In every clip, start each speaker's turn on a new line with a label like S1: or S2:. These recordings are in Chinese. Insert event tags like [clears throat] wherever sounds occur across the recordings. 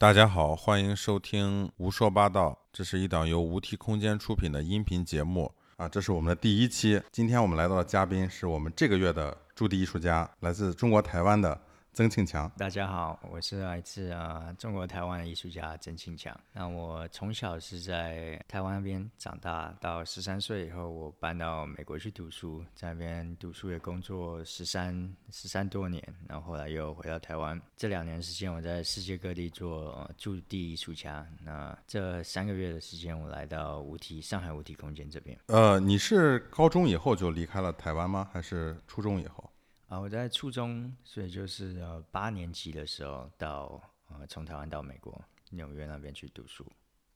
S1: 大家好，欢迎收听《无说八道》，这是一档由无题空间出品的音频节目啊，这是我们的第一期。今天我们来到的嘉宾是我们这个月的驻地艺术家，来自中国台湾的。曾庆强，
S2: 大家好，我是来自啊中国台湾的艺术家曾庆强。那我从小是在台湾那边长大，到十三岁以后，我搬到美国去读书，在那边读书也工作十三十三多年，然后后来又回到台湾。这两年时间，我在世界各地做驻地艺术家。那这三个月的时间，我来到无题上海无题空间这边。
S1: 呃，你是高中以后就离开了台湾吗？还是初中以后？
S2: 啊，我在初中，所以就是呃八年级的时候到呃从台湾到美国纽约那边去读书。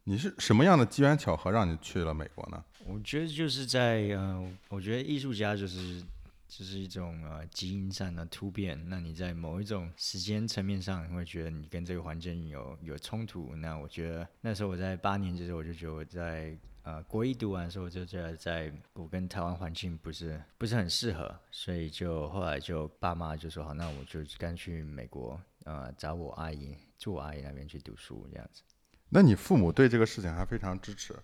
S1: 你是什么样的机缘巧合让你去了美国呢？
S2: 我觉得就是在呃，我觉得艺术家就是就是一种呃基因上的突变。那你在某一种时间层面上，你会觉得你跟这个环境有有冲突。那我觉得那时候我在八年级的时候，我就觉得我在。呃，国一读完的时候，就觉得在我跟台湾环境不是不是很适合，所以就后来就爸妈就说好，那我就干去美国，呃，找我阿姨住我阿姨那边去读书这样子。
S1: 那你父母对这个事情还非常支持？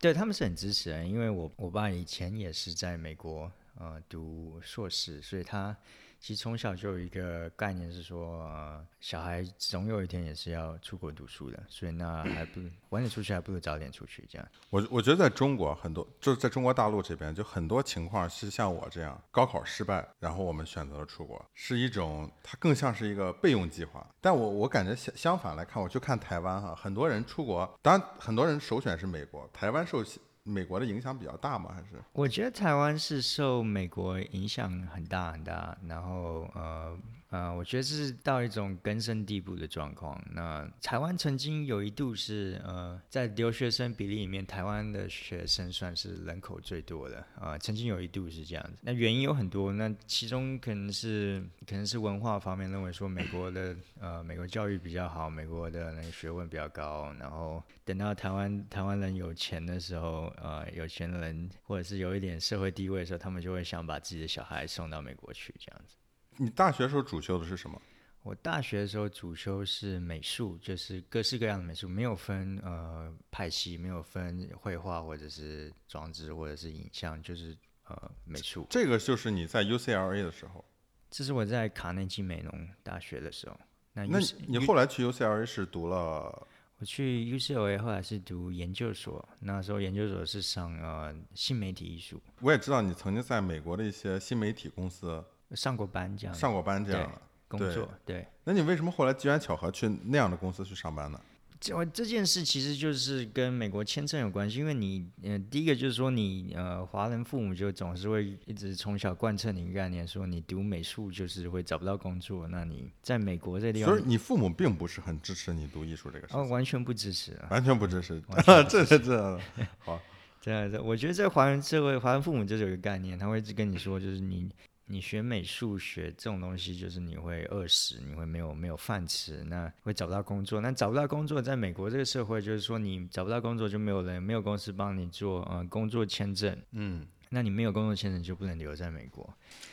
S2: 对他们是很支持的，因为我我爸以前也是在美国呃读硕士，所以他。其实从小就有一个概念是说，小孩总有一天也是要出国读书的，所以那还不晚点出去，还不如早点出去。这样，
S1: 我我觉得在中国很多，就是在中国大陆这边，就很多情况是像我这样，高考失败，然后我们选择了出国，是一种它更像是一个备用计划。但我我感觉相相反来看，我去看台湾哈，很多人出国，当然很多人首选是美国，台湾受。美国的影响比较大吗？还是
S2: 我觉得台湾是受美国影响很大很大，然后呃。呃，我觉得是到一种根深蒂固的状况。那台湾曾经有一度是呃，在留学生比例里面，台湾的学生算是人口最多的啊。曾经有一度是这样子。那原因有很多，那其中可能是可能是文化方面认为说美国的呃美国教育比较好，美国的那个学问比较高。然后等到台湾台湾人有钱的时候，呃，有钱人或者是有一点社会地位的时候，他们就会想把自己的小孩送到美国去这样子。
S1: 你大学时候主修的是什么？
S2: 我大学的时候主修是美术，就是各式各样的美术，没有分呃派系，没有分绘画或者是装置或者是影像，就是呃美术。
S1: 这个就是你在 UCLA 的时候。
S2: 这是我在卡内基美农大学的时候。
S1: 那那你后来去 UCLA 是读了？
S2: 我去 UCLA 后来是读研究所，那时候研究所是上呃新媒体艺术。
S1: 我也知道你曾经在美国的一些新媒体公司。
S2: 上过班这样，
S1: 上过班这样
S2: 工作对。
S1: 那你为什么后来机缘巧合去那样的公司去上班呢？
S2: 这这件事其实就是跟美国签证有关系，因为你呃，第一个就是说你呃，华人父母就总是会一直从小贯彻你概念，说你读美术就是会找不到工作。那你在美国这地方，
S1: 所以你父母并不是很支持你读艺术这个事哦，
S2: 完全不支持，
S1: 完全不支持，[laughs] 这是这好，
S2: 这样子，我觉得在华人社会，华人父母就是有一个概念，他会一直跟你说，就是你。你学美术学这种东西，就是你会饿死，你会没有没有饭吃，那会找不到工作。那找不到工作，在美国这个社会，就是说你找不到工作，就没有人没有公司帮你做呃工作签证。嗯，那你没有工作签证，就不能留在美国。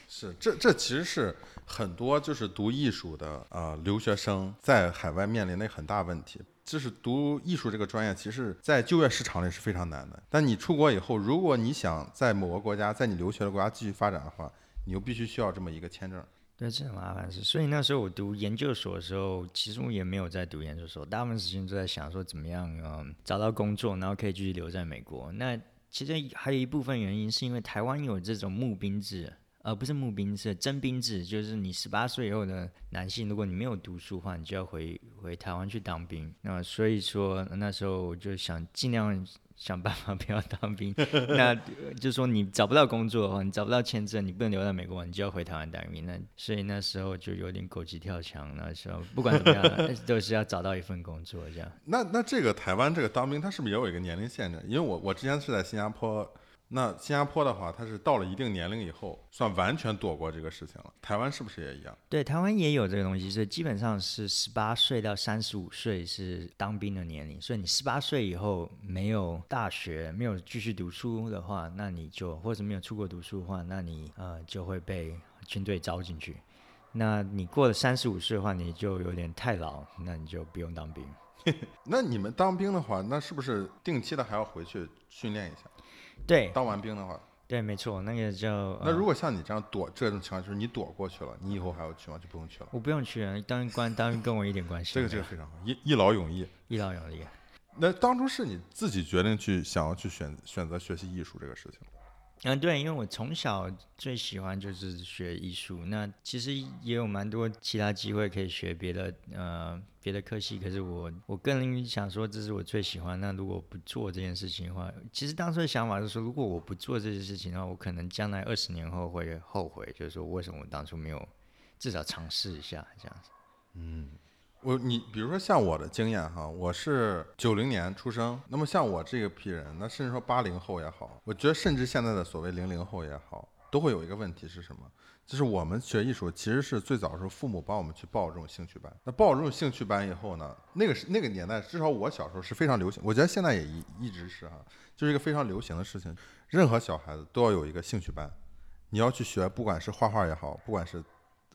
S1: 是，这这其实是很多就是读艺术的呃留学生在海外面临的很大问题。就是读艺术这个专业，其实，在就业市场里是非常难的。但你出国以后，如果你想在某个国家，在你留学的国家继续发展的话，你又必须需要这么一个签证，
S2: 对，这很麻烦事。所以那时候我读研究所的时候，其实我也没有在读研究所，大部分时间都在想说怎么样嗯找到工作，然后可以继续留在美国。那其实还有一部分原因是因为台湾有这种募兵制，而不是募兵制，征兵制，就是你十八岁以后的男性，如果你没有读书的话，你就要回回台湾去当兵。那所以说那时候我就想尽量。想办法不要当兵，[laughs] 那就说你找不到工作的话，你找不到签证，你不能留在美国，你就要回台湾当兵。那所以那时候就有点狗急跳墙，那时候不管怎么样，[laughs] 都是要找到一份工作这样。
S1: 那那这个台湾这个当兵，他是不是也有一个年龄限制？因为我我之前是在新加坡。那新加坡的话，它是到了一定年龄以后，算完全躲过这个事情了。台湾是不是也一样？
S2: 对，台湾也有这个东西，所以基本上是十八岁到三十五岁是当兵的年龄。所以你十八岁以后没有大学，没有继续读书的话，那你就或者没有出国读书的话，那你呃就会被军队招进去。那你过了三十五岁的话，你就有点太老，那你就不用当兵。[laughs]
S1: 那你们当兵的话，那是不是定期的还要回去训练一下？
S2: 对
S1: 当完兵的话，
S2: 对，没错，那个叫
S1: 那
S2: 呃
S1: 如果像你这样躲这种情况，就是你躲过去了，你以后还要去吗？就不用去了。
S2: 我不用去了，当官当然跟我一点关系
S1: 这。个这个非常好，一一劳永逸。
S2: 一劳永逸。
S1: 那当初是你自己决定去想要去选选择学习艺术这个事情。
S2: 嗯，对，因为我从小最喜欢就是学艺术，那其实也有蛮多其他机会可以学别的呃别的科系，可是我我更想说这是我最喜欢。那如果不做这件事情的话，其实当初的想法是说，如果我不做这件事情的话，我可能将来二十年后会后悔，就是说为什么我当初没有至少尝试一下这样子。
S1: 嗯我你比如说像我的经验哈，我是九零年出生，那么像我这个批人，那甚至说八零后也好，我觉得甚至现在的所谓零零后也好，都会有一个问题是什么？就是我们学艺术其实是最早的时候父母帮我们去报这种兴趣班，那报这种兴趣班以后呢，那个是那个年代，至少我小时候是非常流行，我觉得现在也一一直是哈，就是一个非常流行的事情，任何小孩子都要有一个兴趣班，你要去学，不管是画画也好，不管是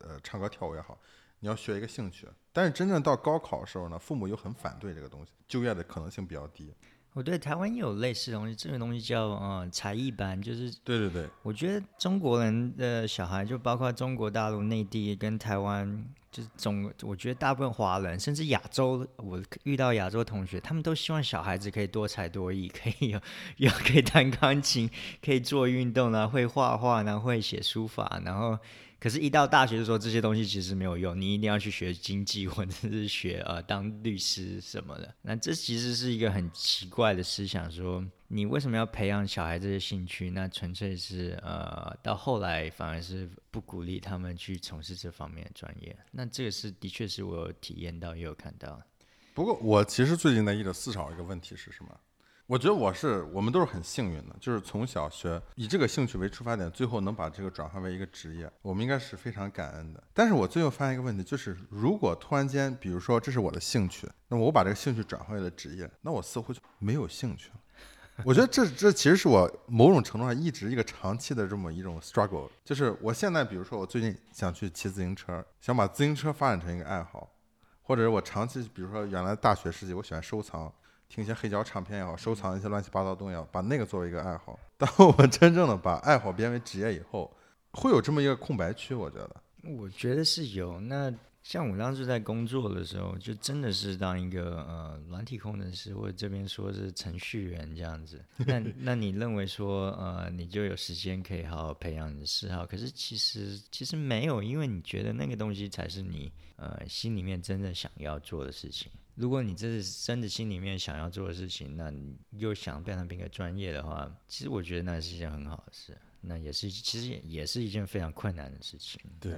S1: 呃唱歌跳舞也好，你要学一个兴趣。但是真正到高考的时候呢，父母又很反对这个东西，就业的可能性比较低。
S2: 我对台湾也有类似的东西，这个东西叫呃才艺班，就是
S1: 对对对，
S2: 我觉得中国人的小孩，就包括中国大陆、内地跟台湾，就是总，我觉得大部分华人，甚至亚洲，我遇到亚洲同学，他们都希望小孩子可以多才多艺，[laughs] 可以有有可以弹钢琴，可以做运动啊，会画画，然后会写书法，然后。可是，一到大学的时候，这些东西其实没有用，你一定要去学经济，或者是学呃当律师什么的。那这其实是一个很奇怪的思想，说你为什么要培养小孩这些兴趣？那纯粹是呃，到后来反而是不鼓励他们去从事这方面的专业。那这个是的确是我有体验到，也有看到。
S1: 不过我其实最近在一直思考一个问题是什么？我觉得我是我们都是很幸运的，就是从小学以这个兴趣为出发点，最后能把这个转化为一个职业，我们应该是非常感恩的。但是我最后发现一个问题，就是如果突然间，比如说这是我的兴趣，那我把这个兴趣转化为了职业，那我似乎就没有兴趣了。[laughs] 我觉得这这其实是我某种程度上一直一个长期的这么一种 struggle，就是我现在比如说我最近想去骑自行车，想把自行车发展成一个爱好，或者是我长期比如说原来大学时期我喜欢收藏。听一些黑胶唱片也好，收藏一些乱七八糟东西也好，把那个作为一个爱好。当我真正的把爱好变为职业以后，会有这么一个空白区，我觉得。
S2: 我觉得是有。那像我当时在工作的时候，就真的是当一个呃软体工程师，或者这边说是程序员这样子。那那你认为说呃你就有时间可以好好培养你的嗜好？可是其实其实没有，因为你觉得那个东西才是你呃心里面真正想要做的事情。如果你这是真的心里面想要做的事情，那你又想变成一个专业的话，其实我觉得那是一件很好的事。那也是，其实也也是一件非常困难的事情。
S1: 对。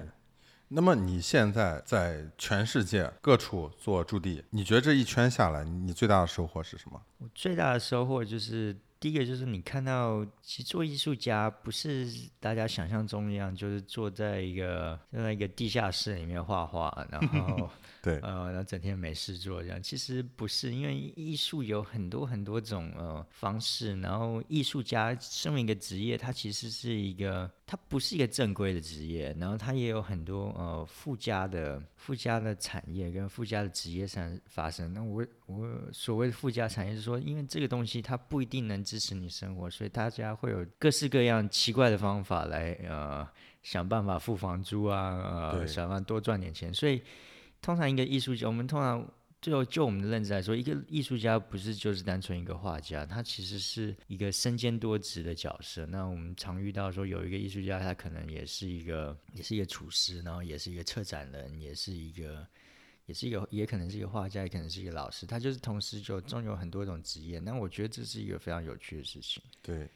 S1: 那么你现在在全世界各处做驻地，你觉得这一圈下来，你最大的收获是什么？
S2: 我最大的收获就是，第一个就是你看到，其实做艺术家不是大家想象中一样，就是坐在一个坐在一个地下室里面画画，然后 [laughs]
S1: 对，
S2: 呃，然后整天没事做这样。其实不是，因为艺术有很多很多种呃方式，然后艺术家身为一个职业，它其实是一个，它不是一个正规的职业，然后它也有很多呃附加的附加的产业跟附加的职业上发生。那我我所谓的附加产业是说，因为这个东西它不一定能支持你生活，所以大家会有各式各样奇怪的方法来呃想办法付房租啊，呃想办法多赚点钱，所以。通常一个艺术家，我们通常就就我们的认知来说，一个艺术家不是就是单纯一个画家，他其实是一个身兼多职的角色。那我们常遇到说，有一个艺术家，他可能也是一个，也是一个厨师，然后也是一个策展人，也是一个，也是一个，也可能是一个画家，也可能是一个老师。他就是同时就中有很多种职业。那我觉得这是一个非常有趣的事情。
S1: 对。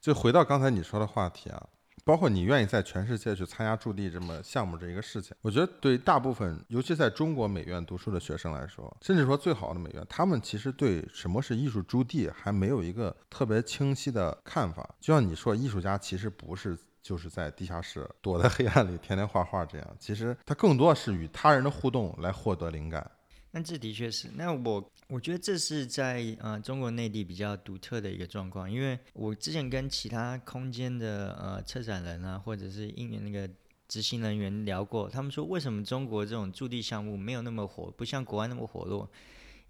S1: 就回到刚才你说的话题啊，包括你愿意在全世界去参加驻地这么项目这一个事情，我觉得对大部分，尤其在中国美院读书的学生来说，甚至说最好的美院，他们其实对什么是艺术驻地还没有一个特别清晰的看法。就像你说，艺术家其实不是就是在地下室躲在黑暗里天天画画这样，其实他更多是与他人的互动来获得灵感。
S2: 那这的确是，那我我觉得这是在呃中国内地比较独特的一个状况，因为我之前跟其他空间的呃策展人啊，或者是应那个执行人员聊过，他们说为什么中国这种驻地项目没有那么火，不像国外那么火络？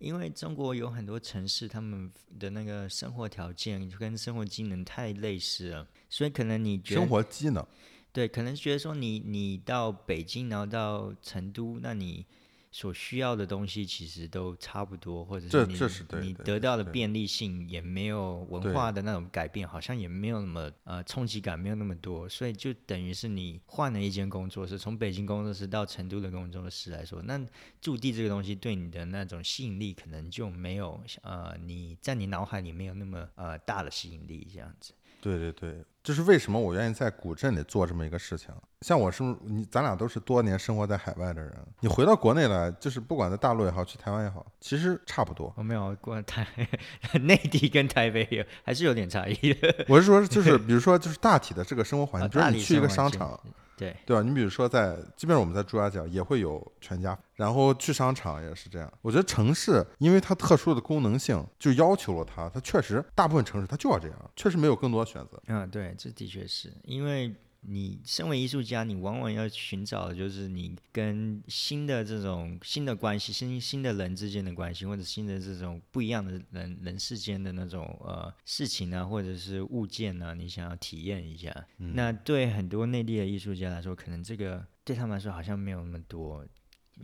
S2: 因为中国有很多城市，他们的那个生活条件跟生活机能太类似了，所以可能你觉得
S1: 生活机能，
S2: 对，可能觉得说你你到北京，然后到成都，那你所需要的东西其实都差不多，或者是你你得到的便利性也没有文化的那种改变，好像也没有那么呃冲击感没有那么多，所以就等于是你换了一间工作室，从北京工作室到成都的工作室来说，那驻地这个东西对你的那种吸引力可能就没有呃你在你脑海里没有那么呃大的吸引力这样子。
S1: 对对对，这是为什么我愿意在古镇里做这么一个事情。像我是你，咱俩都是多年生活在海外的人，你回到国内来，就是不管在大陆也好，去台湾也好，其实差不多。
S2: 我没有过台 [laughs] 内地跟台北也还是有点差异的。
S1: 我是说，就是比如说，就是大体的这个生活环境，
S2: 啊大体
S1: 比如你去一个商场，
S2: 对，
S1: 对吧？你比如说在，即便是我们在朱家角也会有全家，然后去商场也是这样。我觉得城市因为它特殊的功能性，就要求了它，它确实大部分城市它就要这样，确实没有更多的选择。
S2: 嗯，对，这的确是因为你身为艺术家，你往往要寻找的就是你跟新的这种新的关系、新新的人之间的关系，或者新的这种不一样的人人世间的那种呃事情啊，或者是物件啊，你想要体验一下。那对很多内地的艺术家来说，可能这个对他们来说好像没有那么多。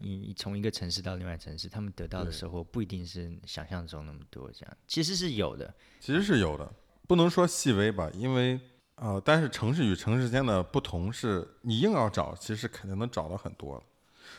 S2: 你从一个城市到另外城市，他们得到的收获不一定是想象中那么多，这样其实是有的。
S1: 其实是有的，不能说细微吧，因为呃，但是城市与城市间的不同是，你硬要找，其实肯定能找到很多。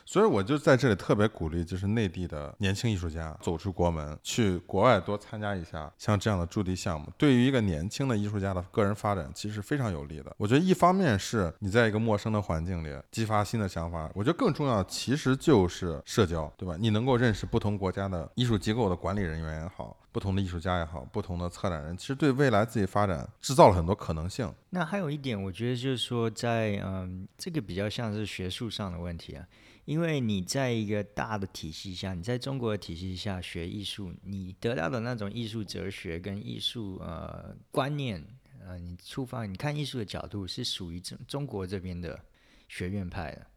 S1: 所以我就在这里特别鼓励，就是内地的年轻艺术家走出国门，去国外多参加一下像这样的驻地项目，对于一个年轻的艺术家的个人发展其实非常有利的。我觉得一方面是你在一个陌生的环境里激发新的想法，我觉得更重要的其实就是社交，对吧？你能够认识不同国家的艺术机构的管理人员也好。不同的艺术家也好，不同的策展人，其实对未来自己发展制造了很多可能性。
S2: 那还有一点，我觉得就是说在，嗯，这个比较像是学术上的问题啊，因为你在一个大的体系下，你在中国的体系下学艺术，你得到的那种艺术哲学跟艺术呃观念，呃，你出发你看艺术的角度是属于中中国这边的学院派的。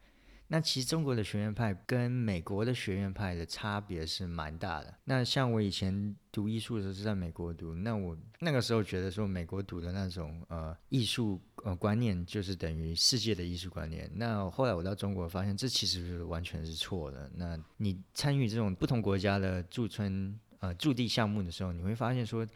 S2: 那其实中国的学院派跟美国的学院派的差别是蛮大的。那像我以前读艺术的时候是在美国读，那我那个时候觉得说美国读的那种呃艺术呃观念就是等于世界的艺术观念。那后来我到中国发现这其实是完全是错的。那你参与这种不同国家的驻村呃驻地项目的时候，你会发现说。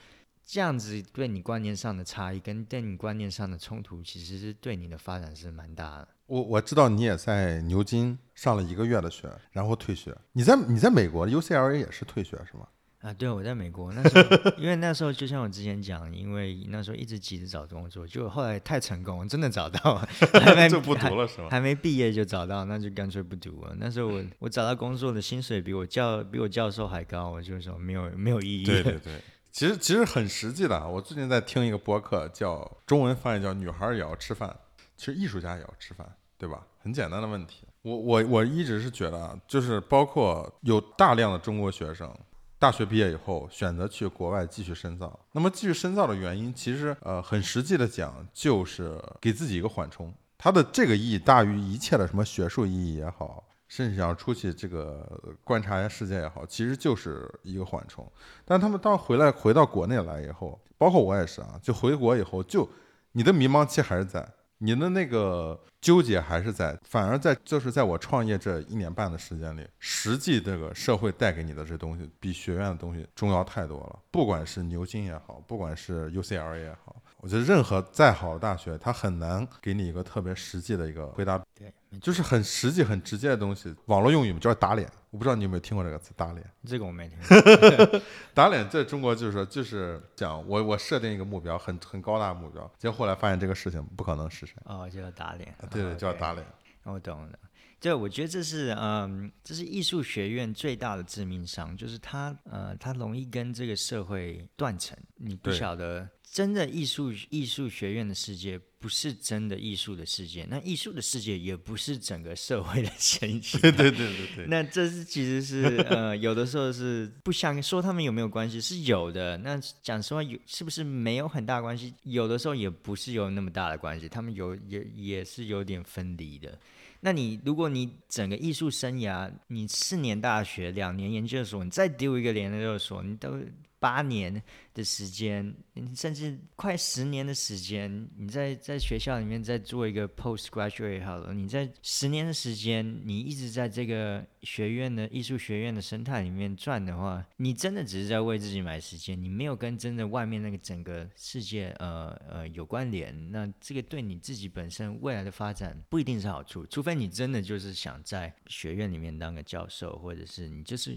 S2: 这样子对你观念上的差异跟对你观念上的冲突，其实是对你的发展是蛮大的。
S1: 我我知道你也在牛津上了一个月的学，然后退学。你在你在美国 UCLA 也是退学是吗？
S2: 啊，对，我在美国那时候，因为那时候就像我之前讲，因为那时候一直急着找工作，就后来太成功，真的找到，[laughs] 还没
S1: 就不读了是吗？
S2: 还没毕业就找到，那就干脆不读了。那时候我我找到工作的薪水比我教比我教授还高，我就说没有没有意义。
S1: 对对对，其实其实很实际的啊。我最近在听一个播客，叫中文翻译叫“女孩也要吃饭”，其实艺术家也要吃饭，对吧？很简单的问题。我我我一直是觉得啊，就是包括有大量的中国学生。大学毕业以后选择去国外继续深造，那么继续深造的原因，其实呃很实际的讲，就是给自己一个缓冲。它的这个意义大于一切的什么学术意义也好，甚至想出去这个观察一下世界也好，其实就是一个缓冲。但他们当回来回到国内来以后，包括我也是啊，就回国以后，就你的迷茫期还是在，你的那个纠结还是在，反而在就是在我创业这一年半的时间里，实际这个社会带给你的这东西，比学院的东西重要太多了。不管是牛津也好，不管是 UCLA 也好，我觉得任何再好的大学，它很难给你一个特别实际的一个回答，
S2: 对，
S1: 就是很实际、很直接的东西。网络用语嘛叫打脸，我不知道你有没有听过这个词“打脸”。
S2: 这个我没听 [laughs] 过。[laughs]
S1: 打脸在中国就是说，就是讲我我设定一个目标，很很高大的目标，结果后来发现这个事情不可能实现，
S2: 哦，就要打脸。
S1: 对对，
S2: 哦
S1: 就要打脸。
S2: 我懂了。对，我觉得这是嗯，这是艺术学院最大的致命伤，就是它呃，它容易跟这个社会断层。你不晓得，真的艺术艺术学院的世界不是真的艺术的世界，那艺术的世界也不是整个社会的现象。[laughs]
S1: 对对对对对，
S2: 那这是其实是呃，有的时候是不想说他们有没有关系，是有的。那讲实话，有是不是没有很大关系？有的时候也不是有那么大的关系，他们有也也是有点分离的。那你如果你整个艺术生涯，你四年大学，两年研究所，你再丢一个研究所，你都八年的时间，甚至快十年的时间，你在在学校里面再做一个 postgraduate 好了，你在十年的时间，你一直在这个学院的艺术学院的生态里面转的话，你真的只是在为自己买时间，你没有跟真的外面那个整个世界呃呃有关联，那这个对你自己本身未来的发展不一定是好处，除非你真的就是想在学院里面当个教授，或者是你就是。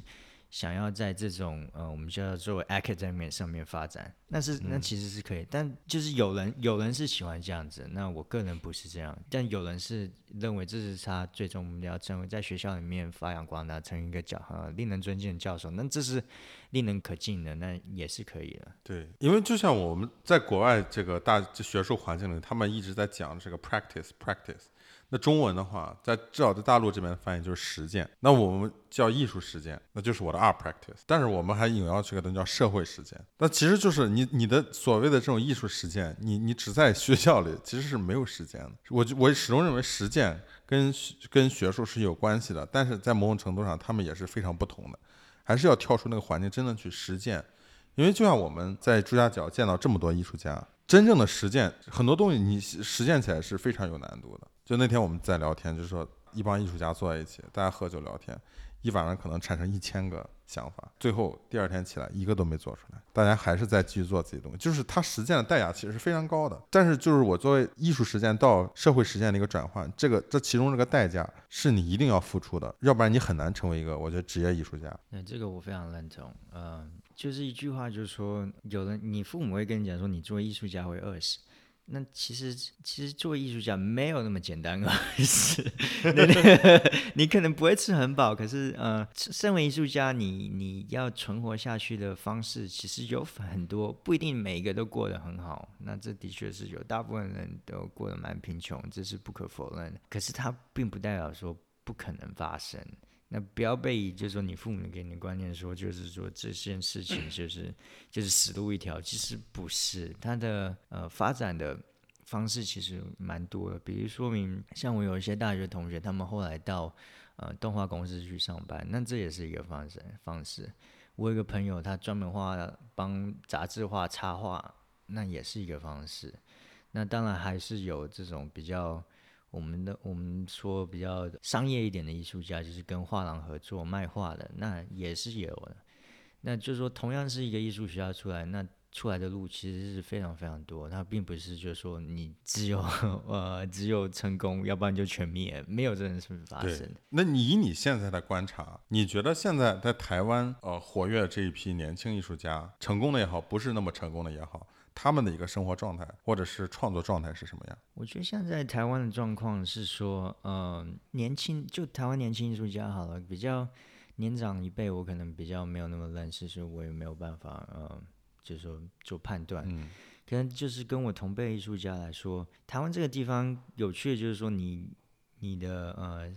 S2: 想要在这种呃，我们叫做 academic 上面发展，那是那其实是可以，但就是有人有人是喜欢这样子，那我个人不是这样，但有人是认为这是他最终目标，成为在学校里面发扬光大，成为一个教呃令人尊敬的教授，那这是令人可敬的，那也是可以的。
S1: 对，因为就像我们在国外这个大这学术环境里，他们一直在讲这个 practice practice。中文的话，在至少在大陆这边翻译就是实践。那我们叫艺术实践，那就是我的 art practice。但是我们还引要去个东西叫社会实践。那其实就是你你的所谓的这种艺术实践，你你只在学校里其实是没有实践的。我就我始终认为实践跟跟学术是有关系的，但是在某种程度上，他们也是非常不同的。还是要跳出那个环境，真的去实践。因为就像我们在朱家角见到这么多艺术家，真正的实践很多东西，你实践起来是非常有难度的。就那天我们在聊天，就是说一帮艺术家坐在一起，大家喝酒聊天，一晚上可能产生一千个想法，最后第二天起来一个都没做出来，大家还是在继续做自己的东西。就是他实践的代价其实是非常高的，但是就是我作为艺术实践到社会实践的一个转换，这个这其中这个代价是你一定要付出的，要不然你很难成为一个我觉得职业艺术家。
S2: 那这个我非常认同，嗯，就是一句话，就是说，有人你父母会跟你讲说，你做艺术家会饿死。那其实，其实做艺术家没有那么简单啊，是，你可能不会吃很饱，可是呃，身为艺术家，你你要存活下去的方式其实有很多，不一定每一个都过得很好。那这的确是有，大部分人都过得蛮贫穷，这是不可否认。可是它并不代表说不可能发生。那不要被就是说你父母给你的观念说，就是说这件事情 [clears throat] 就是就是死路一条，其实不是，它的呃发展的方式其实蛮多的。比如说明，像我有一些大学同学，他们后来到呃动画公司去上班，那这也是一个方式方式。我有一个朋友，他专门画帮杂志画插画，那也是一个方式。那当然还是有这种比较。我们的我们说比较商业一点的艺术家，就是跟画廊合作卖画的，那也是有的。那就是说，同样是一个艺术学校出来，那出来的路其实是非常非常多。那并不是就是说你只有呃只有成功，要不然就全灭，没有这种事发生。
S1: 那你以你现在的观察，你觉得现在在台湾呃活跃这一批年轻艺术家，成功的也好，不是那么成功的也好？他们的一个生活状态或者是创作状态是什么样？
S2: 我觉得现在台湾的状况是说，嗯，年轻就台湾年轻艺术家好了，比较年长一辈，我可能比较没有那么认识，所以我也没有办法，嗯，就是说做判断。嗯，可能就是跟我同辈艺术家来说，台湾这个地方有趣的就是说，你你的呃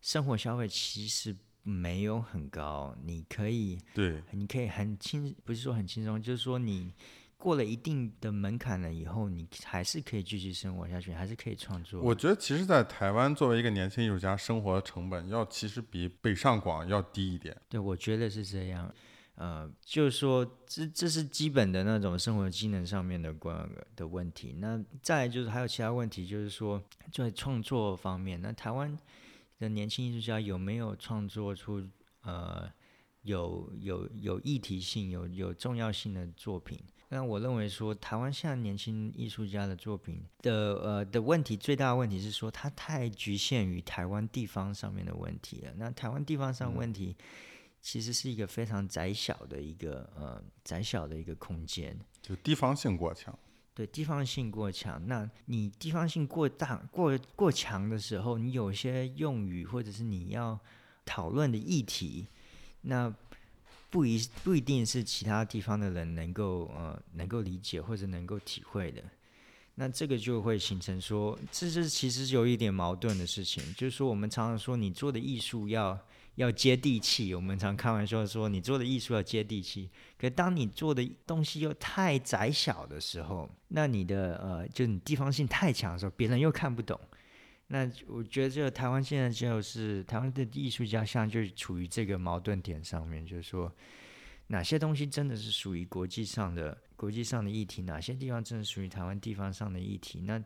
S2: 生活消费其实没有很高，你可以
S1: 对，
S2: 你可以很轻，不是说很轻松，就是说你。过了一定的门槛了以后，你还是可以继续生活下去，还是可以创作。
S1: 我觉得，其实，在台湾作为一个年轻艺术家，生活成本要其实比北上广要低一点。
S2: 对，我觉得是这样。呃，就是说，这这是基本的那种生活技能上面的关的问题。那再就是还有其他问题，就是说在创作方面，那台湾的年轻艺术家有没有创作出呃有有有议题性、有有重要性的作品？那我认为说，台湾现在年轻艺术家的作品的呃的问题，最大的问题是说，它太局限于台湾地方上面的问题了。那台湾地方上问题，其实是一个非常窄小的一个呃窄小的一个空间，
S1: 就地方性过强。
S2: 对，地方性过强。那你地方性过大、过过强的时候，你有些用语或者是你要讨论的议题，那不一不一定是其他地方的人能够呃能够理解或者能够体会的。那这个就会形成说，这是其实是有一点矛盾的事情，就是说我们常常说你做的艺术要要接地气，我们常开玩笑说你做的艺术要接地气。可当你做的东西又太窄小的时候，那你的呃，就你地方性太强的时候，别人又看不懂。那我觉得，这个台湾现在就是台湾的艺术家，现在就处于这个矛盾点上面，就是说，哪些东西真的是属于国际上的国际上的议题，哪些地方真的属于台湾地方上的议题？那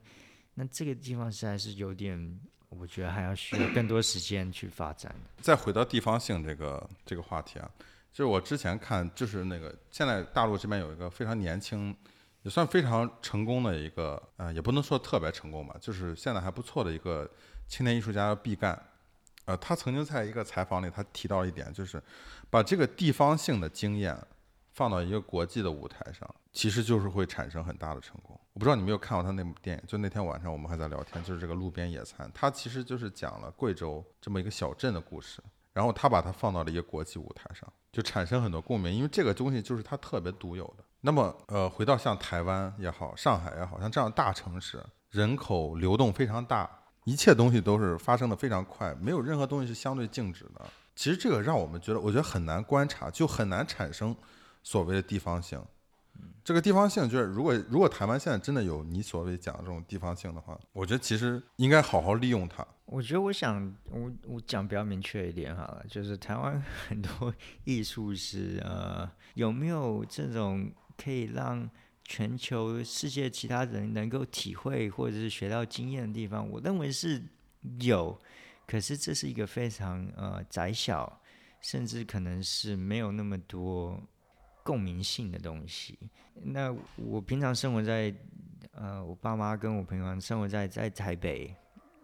S2: 那这个地方实在是有点，我觉得还要需要更多时间去发展。
S1: 再回到地方性这个这个话题啊。就是我之前看，就是那个现在大陆这边有一个非常年轻，也算非常成功的一个，呃，也不能说特别成功吧，就是现在还不错的一个青年艺术家毕赣，呃，他曾经在一个采访里，他提到一点，就是把这个地方性的经验放到一个国际的舞台上，其实就是会产生很大的成功。我不知道你没有看过他那部电影，就那天晚上我们还在聊天，就是这个路边野餐，他其实就是讲了贵州这么一个小镇的故事。然后他把它放到了一个国际舞台上，就产生很多共鸣，因为这个东西就是他特别独有的。那么，呃，回到像台湾也好，上海也好像这样大城市，人口流动非常大，一切东西都是发生的非常快，没有任何东西是相对静止的。其实这个让我们觉得，我觉得很难观察，就很难产生所谓的地方性。这个地方性就是，如果如果台湾现在真的有你所谓讲的这种地方性的话，我觉得其实应该好好利用它。
S2: 我觉得我想我我讲比较明确一点好了，就是台湾 [laughs] 很多艺术是呃有没有这种可以让全球世界其他人能够体会或者是学到经验的地方？我认为是有，可是这是一个非常呃窄小，甚至可能是没有那么多。共鸣性的东西。那我平常生活在，呃，我爸妈跟我朋友生活在在台北。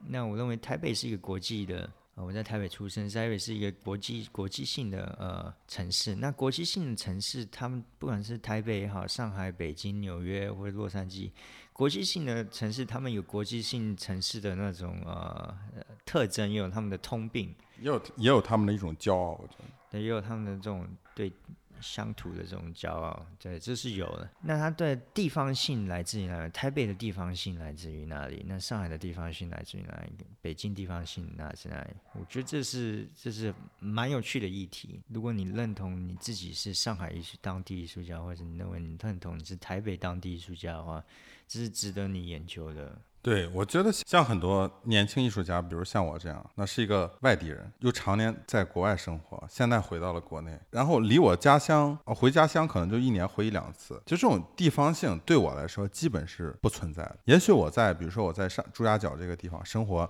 S2: 那我认为台北是一个国际的，我在台北出生，台北是一个国际国际性的呃城市。那国际性的城市，他们不管是台北也好，上海、北京、纽约或者洛杉矶，国际性的城市，他们有国际性城市的那种呃特征，也有他们的通病，
S1: 也有也有他们的一种骄傲，我觉得，
S2: 对，也有他们的这种对。乡土的这种骄傲，对，这是有的。那它的地方性来自于哪里？台北的地方性来自于哪里？那上海的地方性来自于哪里？北京地方性来自哪里？我觉得这是这是蛮有趣的议题。如果你认同你自己是上海艺术当地艺术家，或者你认为你认同你是台北当地艺术家的话，这是值得你研究的。
S1: 对，我觉得像很多年轻艺术家，比如像我这样，那是一个外地人，又常年在国外生活，现在回到了国内，然后离我家乡，回家乡可能就一年回一两次，就这种地方性对我来说基本是不存在的。也许我在，比如说我在上朱家角这个地方生活。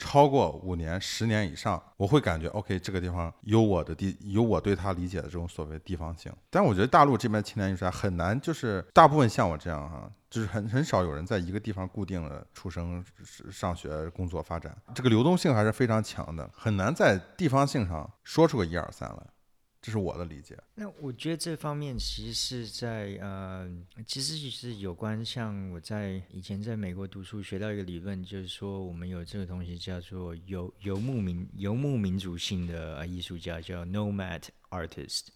S1: 超过五年、十年以上，我会感觉 OK，这个地方有我的地，有我对他理解的这种所谓地方性。但我觉得大陆这边青年艺术家很难，就是大部分像我这样哈，就是很很少有人在一个地方固定的出生、上学、工作、发展，这个流动性还是非常强的，很难在地方性上说出个一二三来。这是我的理解。
S2: 那我觉得这方面其实是在呃，其实就是有关像我在以前在美国读书学到一个理论，就是说我们有这个东西叫做游游牧民游牧民族性的艺术家，叫 nomad artist。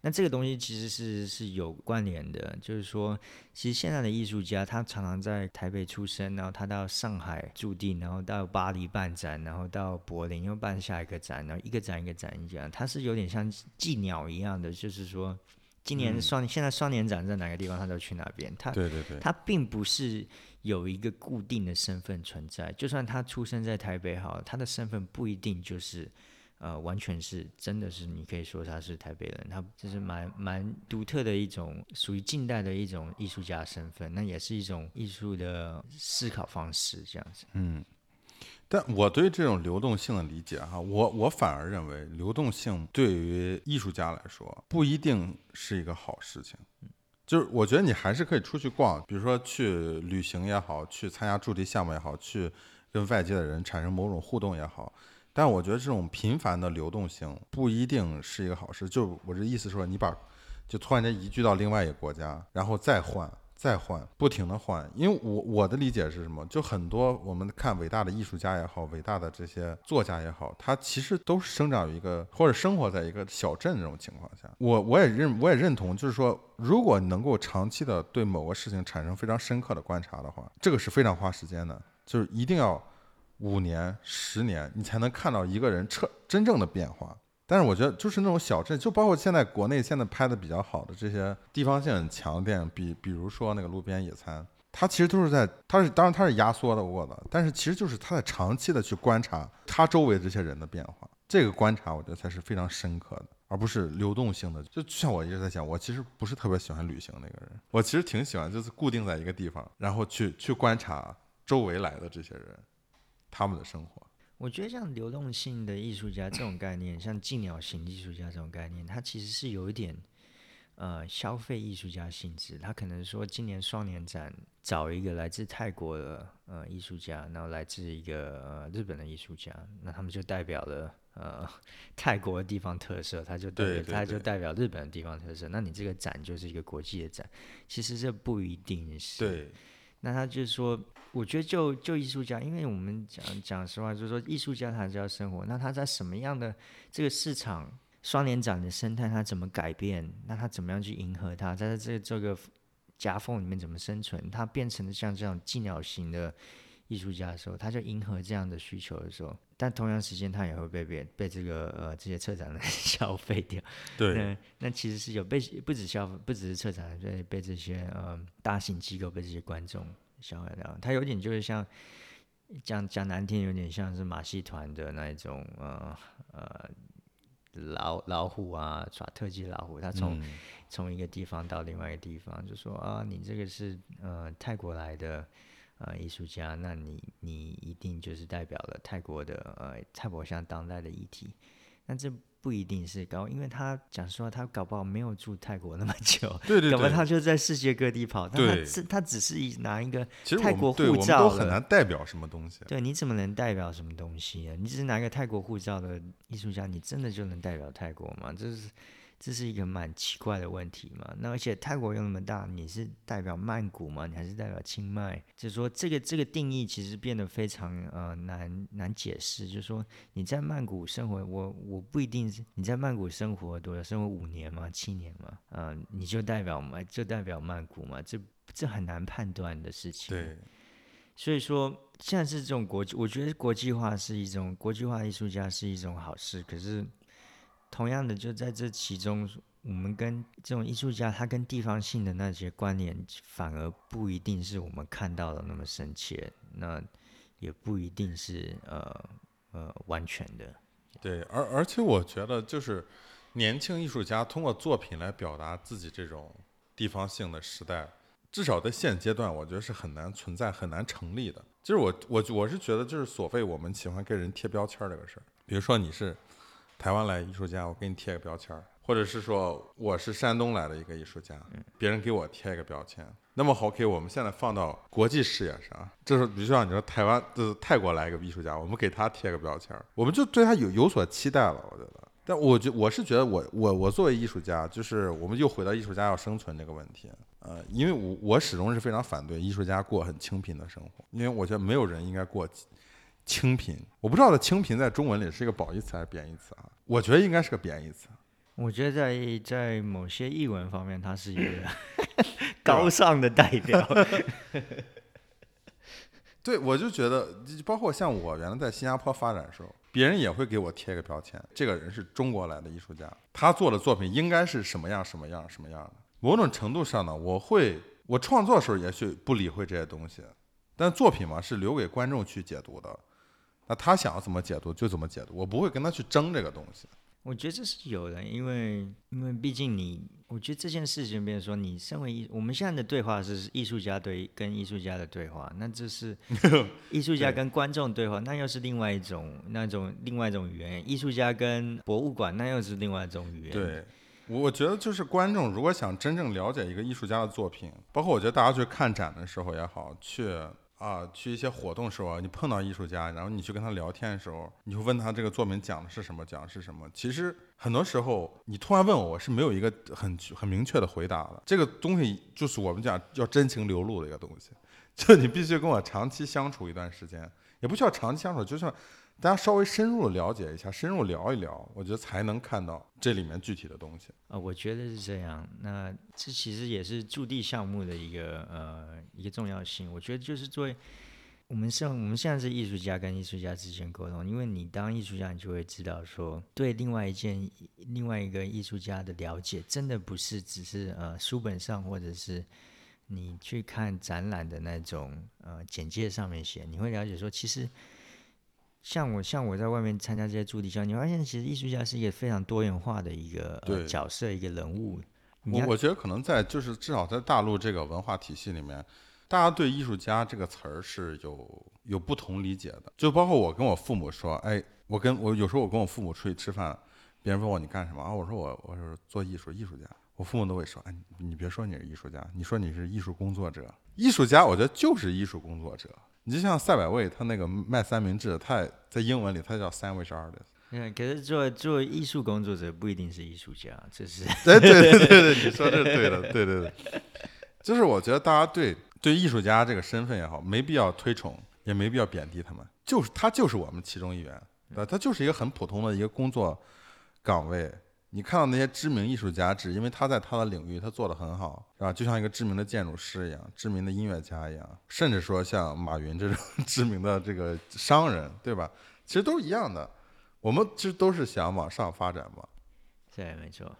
S2: 那这个东西其实是是有关联的，就是说，其实现在的艺术家他常常在台北出生，然后他到上海驻地，然后到巴黎办展，然后到柏林又办下一个展，然后一个展一个展一样，他是有点像寄鸟一样的，就是说，今年双现在双年展在哪个地方，他都去哪边。他
S1: 对对对，
S2: 他并不是有一个固定的身份存在，就算他出生在台北好，他的身份不一定就是。呃，完全是，真的是，你可以说他是台北人，他就是蛮蛮独特的一种，属于近代的一种艺术家身份，那也是一种艺术的思考方式，这样子。
S1: 嗯，但我对这种流动性的理解哈，我我反而认为流动性对于艺术家来说不一定是一个好事情，就是我觉得你还是可以出去逛，比如说去旅行也好，去参加驻地项目也好，去跟外界的人产生某种互动也好。但我觉得这种频繁的流动性不一定是一个好事。就我这意思说，你把就突然间移居到另外一个国家，然后再换，再换，不停的换。因为我我的理解是什么？就很多我们看伟大的艺术家也好，伟大的这些作家也好，他其实都是生长于一个或者生活在一个小镇这种情况下。我我也认我也认同，就是说，如果能够长期的对某个事情产生非常深刻的观察的话，这个是非常花时间的，就是一定要五年、十年，你才能看到一个人彻真正的变化。但是我觉得，就是那种小镇，就包括现在国内现在拍的比较好的这些地方性很强的电影，比比如说那个路边野餐，它其实都是在，它是当然它是压缩的过的，但是其实就是他在长期的去观察他周围这些人的变化，这个观察我觉得才是非常深刻的，而不是流动性的。就像我一直在讲，我其实不是特别喜欢旅行那个人，我其实挺喜欢就是固定在一个地方，然后去去观察周围来的这些人，他们的生活。
S2: 我觉得像流动性的艺术家这种概念，像静鸟型艺术家这种概念，它其实是有一点呃消费艺术家性质。他可能说今年双年展找一个来自泰国的呃艺术家，然后来自一个呃日本的艺术家，那他们就代表了呃泰国的地方特色，他就代表他就代表日本的地方特色。那你这个展就是一个国际的展，其实这不一定是。
S1: 对。
S2: 那他就是说。我觉得就就艺术家，因为我们讲讲实话，就是说艺术家他就要生活，那他在什么样的这个市场双年展的生态，他怎么改变？那他怎么样去迎合他？在这这个夹缝里面怎么生存？他变成了像这样寂鸟型的艺术家的时候，他就迎合这样的需求的时候，但同样时间他也会被别被这个呃这些策展人 [laughs] 消费掉。
S1: 对，
S2: 那那其实是有被不止消费，不只是策展人，被被这些呃大型机构被这些观众。消费掉，他有点就是像讲讲难听，有点像是马戏团的那一种，呃呃老老虎啊，耍特技老虎。他从从一个地方到另外一个地方，就说啊，你这个是呃泰国来的呃艺术家，那你你一定就是代表了泰国的呃泰国像当代的议题，那这。不一定是高，因为他讲实话，他搞不好没有住泰国那么久，
S1: 对对对，
S2: 搞不好他就在世界各地跑。他是他只是拿一个泰国护
S1: 照，都很难代表什么东西。
S2: 对，你怎么能代表什么东西啊？你只是拿一个泰国护照的艺术家，你真的就能代表泰国吗？这是。这是一个蛮奇怪的问题嘛？那而且泰国又那么大，你是代表曼谷吗？你还是代表清迈？就是说，这个这个定义其实变得非常呃难难解释。就是说，你在曼谷生活，我我不一定是你在曼谷生活多少，生活五年嘛？七年嘛？嗯，你就代表嘛？就代表曼谷嘛？这这很难判断的事情。
S1: 对。
S2: 所以说，现在是这种国际，我觉得国际化是一种国际化艺术家是一种好事，可是。同样的，就在这其中，我们跟这种艺术家，他跟地方性的那些关联，反而不一定是我们看到的那么深切，那也不一定是呃呃完全的。
S1: 对，而而且我觉得，就是年轻艺术家通过作品来表达自己这种地方性的时代，至少在现阶段，我觉得是很难存在、很难成立的。就是我我我是觉得，就是所谓我们喜欢给人贴标签这个事儿，比如说你是。台湾来艺术家，我给你贴个标签儿，或者是说我是山东来的一个艺术家，别人给我贴一个标签。那么好，OK，我们现在放到国际视野上，就是比如说你说台湾就是泰国来一个艺术家，我们给他贴个标签儿，我们就对他有有所期待了。我觉得，但我觉我是觉得我我我作为艺术家，就是我们又回到艺术家要生存这个问题。呃，因为我我始终是非常反对艺术家过很清贫的生活，因为我觉得没有人应该过。清贫，我不知道的清贫在中文里是一个褒义词还是贬义词啊？我觉得应该是个贬义词。
S2: 我觉得在在某些译文方面，它是一个高尚的代表。[laughs]
S1: 对，我就觉得，包括像我原来在新加坡发展的时候，别人也会给我贴一个标签：这个人是中国来的艺术家，他做的作品应该是什么样什么样什么样的。某种程度上呢，我会我创作的时候也许不理会这些东西，但作品嘛是留给观众去解读的。那他想要怎么解读就怎么解读，我不会跟他去争这个东西。
S2: 我觉得这是有的，因为因为毕竟你，我觉得这件事情，比如说你身为艺，我们现在的对话是艺术家对跟艺术家的对话，那这是 [laughs] 艺术家跟观众对话，那又是另外一种那种另外一种语言。艺术家跟博物馆那又是另外一种语言。
S1: 对，我觉得就是观众如果想真正了解一个艺术家的作品，包括我觉得大家去看展的时候也好，去。啊，去一些活动时候啊，你碰到艺术家，然后你去跟他聊天的时候，你就问他这个作品讲的是什么，讲的是什么。其实很多时候你突然问我，我是没有一个很很明确的回答的。这个东西就是我们讲要真情流露的一个东西，就你必须跟我长期相处一段时间，也不需要长期相处，就像大家稍微深入了解一下，深入聊一聊，我觉得才能看到这里面具体的东西。
S2: 啊，我觉得是这样。那这其实也是驻地项目的一个呃一个重要性。我觉得就是作为我们像我们现在是艺术家跟艺术家之间沟通，因为你当艺术家，你就会知道说，对另外一件另外一个艺术家的了解，真的不是只是呃书本上或者是你去看展览的那种呃简介上面写，你会了解说，其实。像我像我在外面参加这些驻地项，你发现其实艺术家是一个非常多元化的一个呃角色，一个人物。
S1: 我我觉得可能在就是至少在大陆这个文化体系里面，大家对艺术家这个词儿是有有不同理解的。就包括我跟我父母说，哎，我跟我有时候我跟我父母出去吃饭，别人问我你干什么啊？我说我我是做艺术艺术家。我父母都会说，哎，你别说你是艺术家，你说你是艺术工作者。艺术家我觉得就是艺术工作者。你就像赛百味，他那个卖三明治，他在英文里他叫 sandwich artist。
S2: 嗯，可是做做艺术工作者不一定是艺术家，这是。
S1: 对对对对对，你说这是对的，对对对。就是我觉得大家对对艺术家这个身份也好，没必要推崇，也没必要贬低他们，就是他就是我们其中一员，对他就是一个很普通的一个工作岗位。你看到那些知名艺术家，只因为他在他的领域他做得很好，是吧？就像一个知名的建筑师一样，知名的音乐家一样，甚至说像马云这种 [laughs] 知名的这个商人，对吧？其实都是一样的。我们其实都是想往上发展嘛。
S2: 对，没错。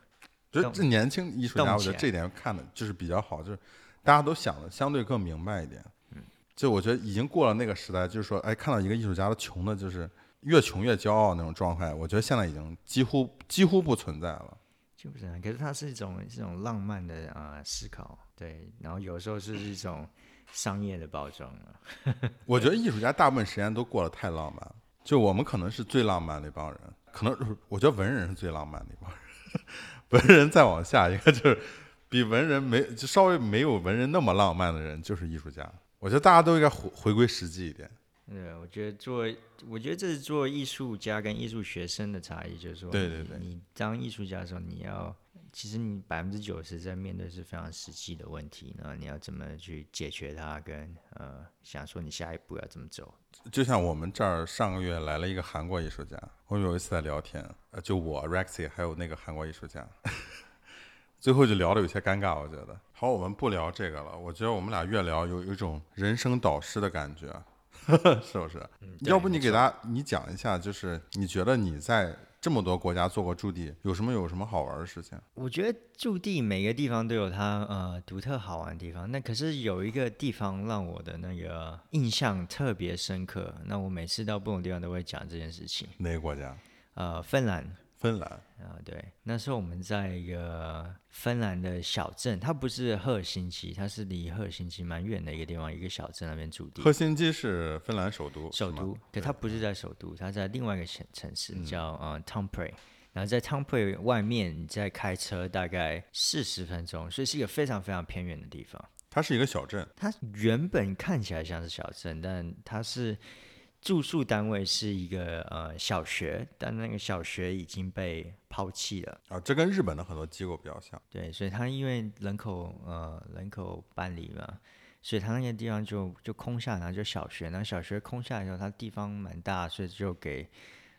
S1: 所以这年轻艺术家，我觉得这点看的就是比较好，就是大家都想的相对更明白一点。嗯。就我觉得已经过了那个时代，就是说，哎，看到一个艺术家的穷的，就是。越穷越骄傲那种状态，我觉得现在已经几乎几乎不存在了。
S2: 就不是，可是它是一种这种浪漫的啊思考，对。然后有时候是一种商业的包装了。[laughs]
S1: 我觉得艺术家大部分时间都过得太浪漫，就我们可能是最浪漫的一帮人，可能我觉得文人是最浪漫的一帮人。[laughs] 文人再往下一个就是比文人没就稍微没有文人那么浪漫的人，就是艺术家。我觉得大家都应该回回归实际一点。
S2: 对，我觉得做，我觉得这是做艺术家跟艺术学生的差异，就是说，
S1: 对对对，
S2: 你当艺术家的时候，你要，其实你百分之九十在面对是非常实际的问题，那你要怎么去解决它，跟呃，想说你下一步要怎么走。
S1: 就像我们这儿上个月来了一个韩国艺术家，我们有一次在聊天，呃，就我 Rexy 还有那个韩国艺术家，[laughs] 最后就聊的有些尴尬，我觉得。好，我们不聊这个了，我觉得我们俩越聊有有一种人生导师的感觉。[laughs] 是不是？要不你给大家你讲一下，就是你觉得你在这么多国家做过驻地，有什么有什么好玩的事情？
S2: 我觉得驻地每个地方都有它呃独特好玩的地方。那可是有一个地方让我的那个印象特别深刻。那我每次到不同地方都会讲这件事情。
S1: 哪个国家？
S2: 呃，芬兰。
S1: 芬兰
S2: 啊，对，那时候我们在一个芬兰的小镇，它不是赫尔辛基，它是离赫尔辛基蛮远的一个地方，一个小镇那边驻地。
S1: 赫尔辛基是芬兰首都，
S2: 首都，对，它不是在首都，它在另外一个城城市叫呃 Tampere，然后在 Tampere 外面，你再开车大概四十分钟，所以是一个非常非常偏远的地方。
S1: 它是一个小镇，
S2: 它原本看起来像是小镇，但它是。住宿单位是一个呃小学，但那个小学已经被抛弃了
S1: 啊。这跟日本的很多机构比较像。
S2: 对，所以它因为人口呃人口搬离嘛，所以它那个地方就就空下来，就小学。那小学空下来之后，它地方蛮大，所以就给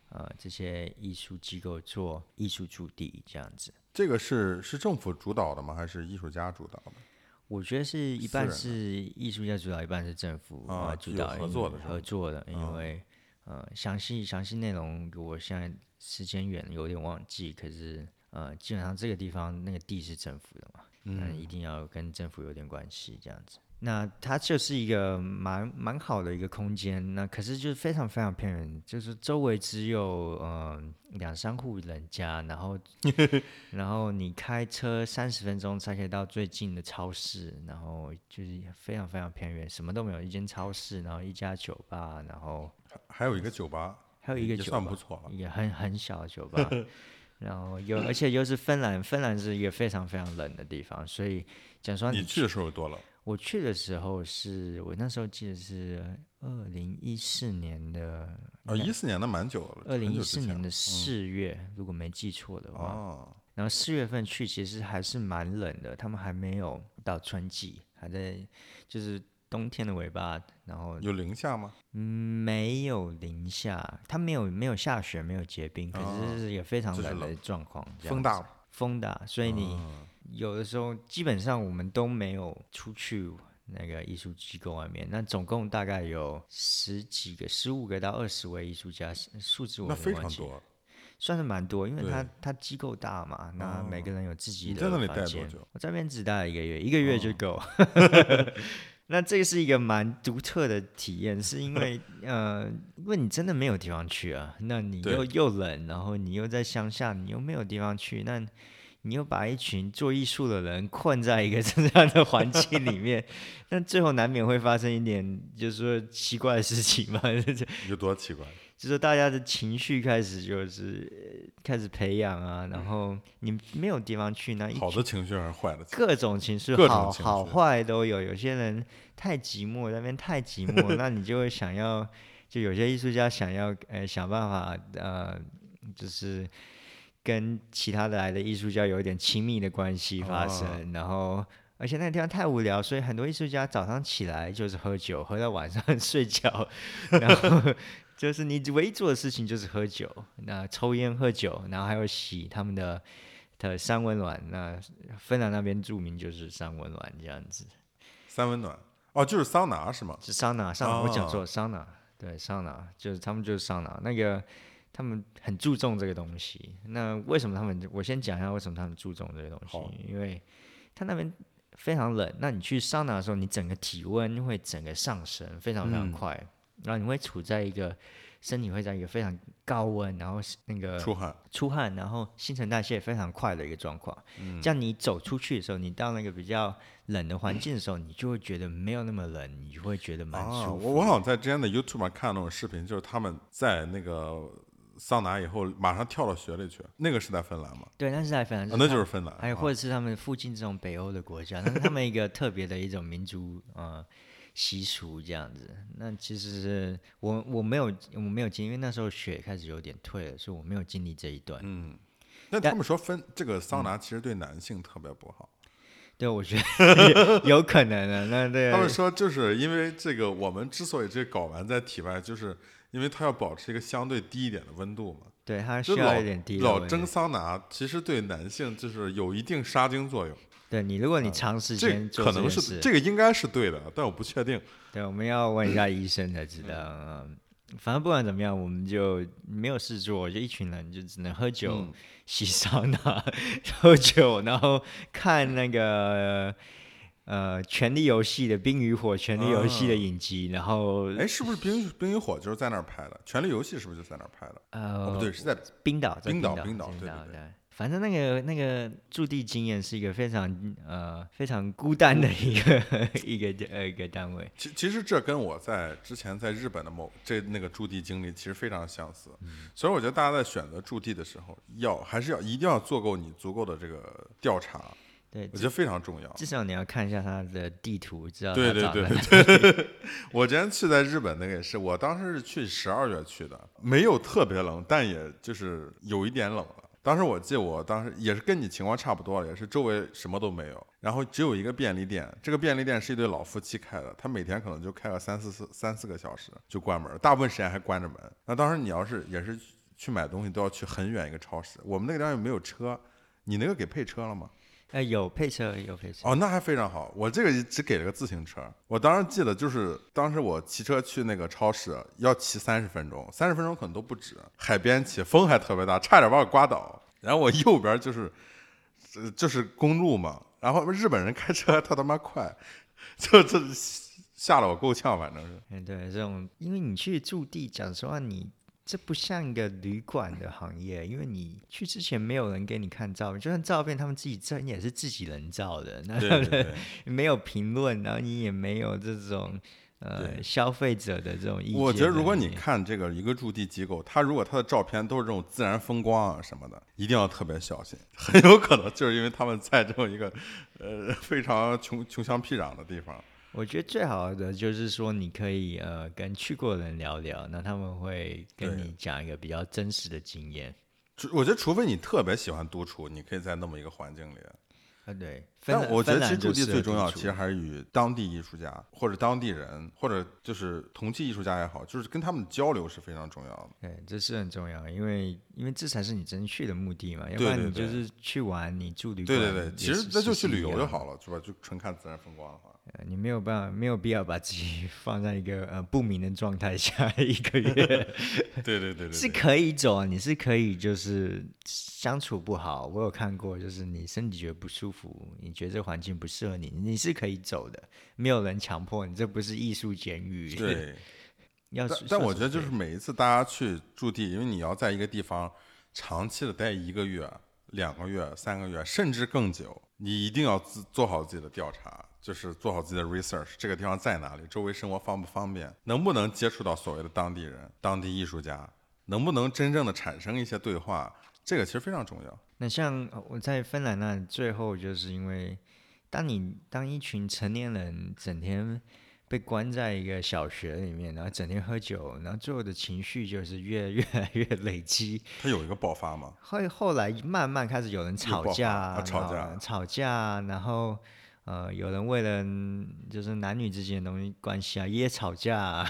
S2: 呃这些艺术机构做艺术驻地这样子。
S1: 这个是是政府主导的吗？还是艺术家主导的？
S2: 我觉得是一半是艺术家主导，一半是政府啊主导
S1: 合作的
S2: 合作的，因为呃详细详细内容我现在时间远有点忘记，可是呃基本上这个地方那个地是政府的嘛，嗯，一定要跟政府有点关系这样子。那它就是一个蛮蛮好的一个空间，那可是就是非常非常偏远，就是周围只有嗯两三户人家，然后 [laughs] 然后你开车三十分钟才可以到最近的超市，然后就是非常非常偏远，什么都没有，一间超市，然后一家酒吧，然后
S1: 还有一个酒吧，
S2: 还有一个
S1: 酒吧算不错了，
S2: 也很很小的酒吧，[laughs] 然后又而且又是芬兰，芬兰是一个非常非常冷的地方，所以讲说
S1: 你去的时候多冷？
S2: 我去的时候是我那时候记得是二零一四年的，
S1: 哦，一四年的蛮久了，
S2: 二零一四年的四月，如果没记错的话。
S1: 哦，
S2: 然后四月份去其实还是蛮冷的，他们还没有到春季，还在就是冬天的尾巴，然后
S1: 有零下吗？
S2: 嗯没有零下，它没有没有下雪，没有结冰，可
S1: 哦
S2: 是是也非常
S1: 就是
S2: 冷的状况，
S1: 风大，
S2: 风大，所以你
S1: 嗯
S2: 有的时候基本上我们都没有出去那个艺术机构外面，那总共大概有十几个、十五个到二十位艺术家，数字我
S1: 非常多。
S2: 算是蛮多，因为它
S1: 对
S2: 它机构大嘛，那每个人有自己的房间
S1: 待多久
S2: 我在那边只待了一个月，一个月就
S1: 哦
S2: 够。[laughs] 那这个是一个蛮独特的体验，是因为 [laughs] 呃，因为你真的没有地方去啊，那你又又冷，然后你又在乡下，你又没有地方去，那你又把一群做艺术的人困在一个 [laughs] 这样的环境里面，那最后难免会发生一点就是说奇怪的事情嘛，
S1: 有多奇怪？
S2: 就是大家的情绪开始就是呃开始培养啊，然后你没有地方去，那
S1: 好的情绪还是坏的？
S2: 各种情绪好好坏都有。有些人太寂寞，那边太寂寞，那你就会想要，就有些艺术家想要呃想办法呃，就是跟其他的来的艺术家有一点亲密的关系发生，
S1: 哦
S2: 然后。而且那个地方太无聊，所以很多艺术家早上起来就是喝酒，喝到晚上睡觉，[laughs] 然后就是你唯一做的事情就是喝酒，那抽烟喝酒，然后还有洗他们的的三温暖。那芬兰那边著名就是三温暖这样子，
S1: 三温暖哦，就是桑拿是吗？
S2: 是桑拿，桑拿、我讲
S1: 哦
S2: 错，桑拿，对，桑拿就是他们就是桑拿，那个他们很注重这个东西。那为什么他们？我先讲一下为什么他们注重这个东
S1: 好
S2: 西，因为他那边非常冷，那你去桑拿的时候，你整个体温会整个上升，非常非常
S1: 嗯
S2: 快，然后你会处在一个身体会在一个非常高温，然后那个
S1: 出汗，
S2: 出汗，然后新陈代谢非常快的一个状况。
S1: 嗯
S2: 这样你走出去的时候，你到那个比较冷的环境的时候，你就会觉得没有那么冷，你就会觉得蛮
S1: 啊，
S2: 舒服。
S1: 我我好像在之前的 YouTube 上看那种视频，就是他们在那个桑拿以后马上跳到雪里去，那个是在芬兰吗？
S2: 对，那是在芬兰，
S1: 啊，那就是芬兰。
S2: 还有
S1: 啊
S2: 或者是他们附近这种北欧的国家，那是他们一个特别的一种民族呃习俗这样子。那其实是我我没有我没有经历，因为那时候雪开始有点退了，所以我没有经历这一段。
S1: 嗯，那他们说芬这个桑拿其实对男性特别不好。[laughs]
S2: 对，我觉得 [laughs] 有可能的。那对
S1: 他们说就是因为这个，我们之所以这睾丸在体外，就是因为它要保持一个相对低一点的温度嘛。
S2: 对它需要一点低
S1: 老蒸桑拿，其实对男性就是有一定杀精作用。
S2: 对你，如果你长时间做
S1: 可能是这个应该是对的，但我不确定。
S2: 对，我们要问一下 [clears throat] 医生才知道。嗯，反正不管怎么样，我们就没有事做，就一群人就只能喝酒、
S1: 嗯
S2: 洗桑拿、[laughs] 喝酒，然后看那个呃《权力游戏》的《冰与火》《权力游戏》的
S1: 啊
S2: 影集，然后
S1: 哎，是不是《冰与冰与火》就是在那儿拍的？《权力游戏》是不是就在那儿拍的？
S2: 呃
S1: 哦，不对，是在
S2: 冰岛，在
S1: 冰岛
S2: 岛，
S1: 冰岛对对对
S2: 反正那个那个驻地经验是一个非常呃非常孤单的一个 [laughs] 一个呃一个单位。
S1: 其其实这跟我在之前在日本的某这那个驻地经历其实非常相似，
S2: 嗯
S1: 所以我觉得大家在选择驻地的时候，要还是要一定要做够你足够的这个调查，
S2: 对，
S1: 我觉得非常重要。
S2: 至少你要看一下它的地图，知道
S1: 对对对对对，[laughs] [laughs] 我之前去在日本那个也是，我当时是去十二月去的，没有特别冷，但也就是有一点冷了。当时我记得我当时也是跟你情况差不多，也是周围什么都没有，然后只有一个便利店，这个便利店是一对老夫妻开的，他每天可能就开个三四四三四个小时就关门，大部分时间还关着门。那当时你要是也是去买东西，都要去很远一个超市，我们那个地方又没有车，你那个给配车了吗？
S2: 呃，有配车，有配车。
S1: 哦，那还非常好。我这个只给了个自行车。我当时记得，就是当时我骑车去那个超市，要骑三十分钟，三十分钟可能都不止。海边骑，风还特别大，差点把我刮倒。然后我右边就是，呃就是公路嘛。然后日本人开车他他妈快，就这吓得我够呛，反正是。
S2: 嗯，对，这种，因为你去驻地，讲实话，你这不像一个旅馆的行业，因为你去之前没有人给你看照片，就算照片他们自己照也是自己人照的，那
S1: 对对对，[laughs]
S2: 没有评论，然后你也没有这种呃消费者的这种意见。
S1: 我觉得如果你看这个一个驻地机构，他如果他的照片都是这种自然风光啊什么的，一定要特别小心，[laughs] 很有可能就是因为他们在这么一个呃非常穷穷乡僻壤的地方。
S2: 我觉得最好的就是说，你可以呃跟去过的人聊聊，那他们会跟你讲一个比较真实的经验。
S1: 我觉得，除非你特别喜欢独处，你可以在那么一个环境里。
S2: 啊，对。
S1: 但我觉得其实驻地最重要，其实还是与当地艺术家或者当地人，或者就是同期艺术家也好，就是跟他们交流是非常重要的。
S2: 对，这是很重要，因为因为这才是你真去的目的嘛。要不然你就是去玩，你住旅
S1: 馆。对对对，其实那就去旅游
S2: 就
S1: 好了，是吧？就纯看自然风光的话。
S2: 呃，你没有办法，没有必要把自己 [laughs] 放在一个呃不明的状态下一个月。[laughs]
S1: 对对对对，
S2: 是可以走啊，你是可以就是相处不好，我有看过，就是你身体觉得不舒服，你觉得这环境不适合你，你是可以走的，没有人强迫你，这不是艺术监狱。
S1: 对，[laughs]
S2: 要
S1: 但但我觉得就是每一次大家去驻地，因为你要在一个地方长期的待一个月、两个月、三个月，甚至更久，你一定要自做好自己的调查。就是做好自己的 research，这个地方在哪里？周围生活方不方便？能不能接触到所谓的当地人、当地艺术家？能不能真正的产生一些对话？这个其实非常重要。
S2: 那像我在芬兰那最后，就是因为当你当一群成年人整天被关在一个小学里面，然后整天喝酒，然后最后的情绪就是越越来越累积。
S1: 他有一个爆发吗？
S2: 后后来慢慢开始有人吵架，
S1: 吵架，
S2: 吵架，然后。呃，有人为了就是男女之间的东西关系啊，也吵架，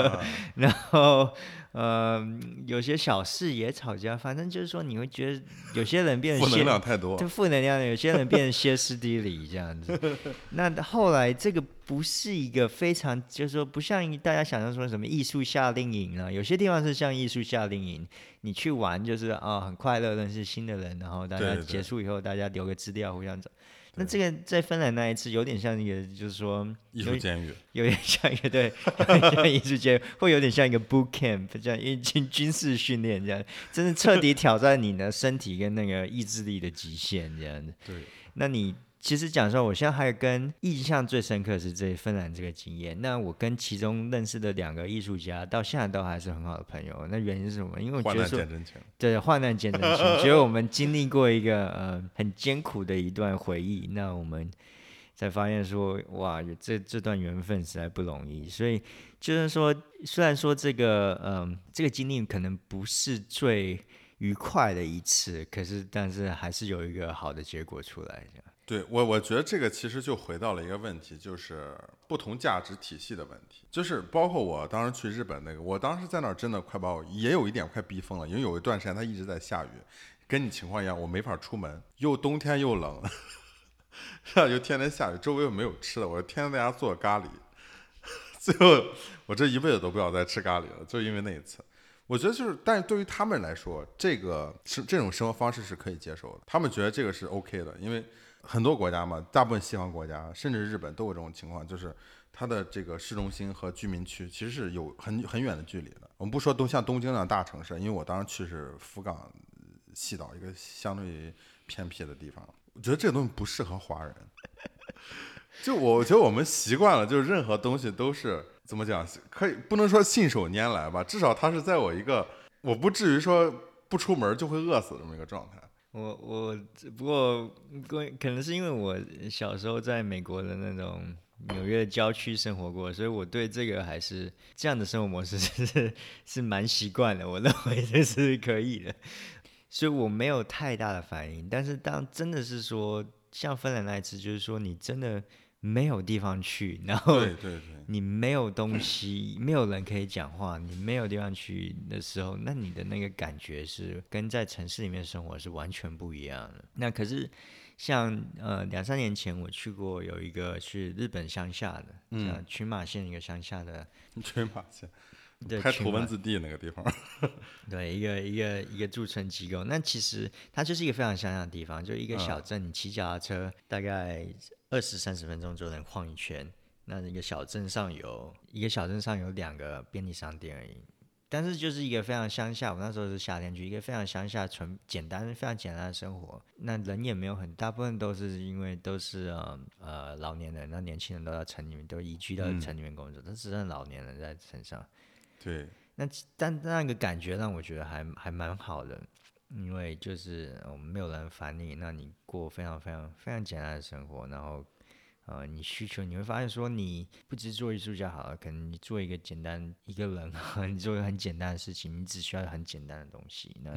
S2: [laughs] 然后呃，有些小事也吵架，反正就是说你会觉得有些人变得
S1: 负能量太多，
S2: 就负能量，有些人变得歇斯底里这样子。[laughs] 那后来这个不是一个非常，就是说不像大家想象说什么艺术夏令营啊，有些地方是像艺术夏令营，你去玩就是啊很快乐，认识新的人，然后大家结束以后大家留个资料互相走。那这个在芬兰那一次有点像一个，就是说
S1: 艺术监狱，
S2: 有点像一个对，[laughs] 像艺术监狱，会有点像一个 boot camp，这样因军军事训练这样，真的彻底挑战你的身体跟那个意志力的极限这样子。
S1: 对，
S2: 那你。其实讲说，我现在还有跟印象最深刻是这芬兰这个经验。那我跟其中认识的两个艺术家，到现在都还是很好的朋友。那原因是什么？因为我觉得说，对，患难见真情，[laughs] 觉得我们经历过一个呃很艰苦的一段回忆。那我们才发现说，哇，这这段缘分实在不容易。所以就是说，虽然说这个嗯这个经历可能不是最愉快的一次，可是但是还是有一个好的结果出来。
S1: 对我，我觉得这个其实就回到了一个问题，就是不同价值体系的问题。就是包括我当时去日本那个，我当时在那儿真的快把我也有一点快逼疯了，因为有一段时间它一直在下雨，跟你情况一样，我没法出门，又冬天又冷，[laughs] 又天天下雨，周围又没有吃的，我天天在家做咖喱，[laughs] 最后我这一辈子都不要再吃咖喱了，就因为那一次。我觉得就是，但是对于他们来说，这个是这种生活方式是可以接受的，他们觉得这个是 OK 的，因为。很多国家嘛，大部分西方国家，甚至日本都有这种情况，就是它的这个市中心和居民区其实是有很很远的距离的。我们不说都像东京那样大城市，因为我当时去是福冈西岛一个相对于偏僻的地方，我觉得这个东西不适合华人。就我觉得我们习惯了，就是任何东西都是怎么讲，可以不能说信手拈来吧，至少它是在我一个我不至于说不出门就会饿死这么一个状态。
S2: 我我不过可能是因为我小时候在美国的那种纽约郊区生活过，所以我对这个还是这样的生活模式 [laughs] 是是蛮习惯的。我认为这是可以的，所以我没有太大的反应。但是当真的是说像芬兰那一次，就是说你真的。没有地方去，然后你没有东西，没有人可以讲话，你没有地方去的时候，那你的那个感觉是跟在城市里面生活是完全不一样的。那可是像呃两三年前我去过有一个去日本乡下的，嗯，群马县一个乡下的 [laughs]
S1: 群马县，
S2: 对，
S1: 开土文字地那个地方，
S2: 对，一个一个一个驻村机构。那其实它就是一个非常乡下的地方，就一个小镇，你骑脚踏车大概。二十三十分钟就能晃一圈。那一个小镇上有一个小镇上有两个便利商店而已，但是就是一个非常乡下，我那时候是夏天去，一个非常乡下、纯简单、非常简单的生活。那人也没有很大部分都是因为都是呃呃老年人，那年轻人都在城里面，都移居到城里面工作，都只剩老年人在城上。
S1: 对，
S2: 那但那个感觉让我觉得还还蛮好的，因为就是我们没有人烦你，那你过非常非常非常简单的生活，然后。呃，你需求你会发现说，你不只做艺术家好了，可能你做一个简单一个人，[laughs] 你做一个很简单的事情，你只需要很简单的东西，那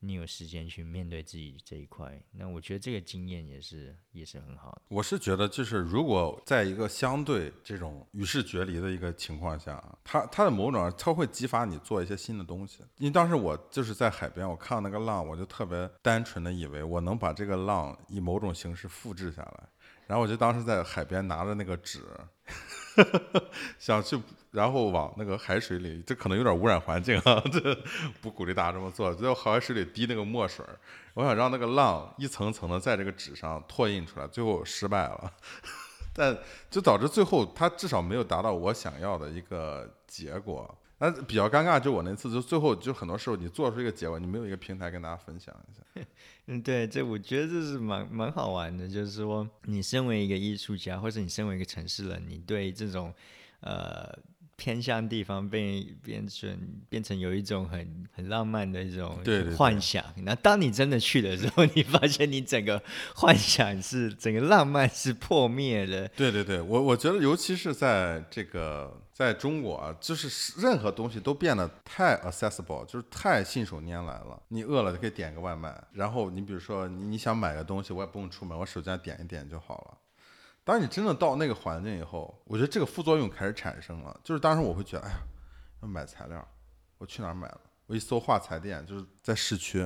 S2: 你有时间去面对自己这一块，那我觉得这个经验也是也是很好的。
S1: 我是觉得，就是如果在一个相对这种与世决离的一个情况下，它它的某种它会激发你做一些新的东西。因为当时我就是在海边，我看到那个浪，我就特别单纯的以为我能把这个浪以某种形式复制下来。然后我就当时在海边拿着那个纸，[laughs] 想去，然后往那个海水里，这可能有点污染环境啊，[laughs] 这不鼓励大家这么做。就在海水里滴那个墨水，我想让那个浪一层层的在这个纸上拓印出来，最后失败了，[laughs] 但就导致最后它至少没有达到我想要的一个结果。那比较尴尬，就我那次，就最后就很多时候你做出一个结果，你没有一个平台跟大家分享一下。
S2: 嗯，对，这我觉得这是蛮蛮好玩的，就是说你身为一个艺术家，或者你身为一个城市人，你对这种呃。偏向地方变变成变成有一种很很浪漫的一种幻想，那当你真的去的时候，[laughs] 你发现你整个幻想是整个浪漫是破灭的。
S1: 对对对，我我觉得尤其是在这个在中国啊，就是任何东西都变得太 accessible，就是太信手拈来了。你饿了就可以点个外卖，然后你比如说你想买个东西，我也不用出门，我手机上点一点就好了。当你真的到那个环境以后，我觉得这个副作用开始产生了。就是当时我会觉得，哎呀，要买材料，我去哪儿买了？我一搜画材店，就是在市区。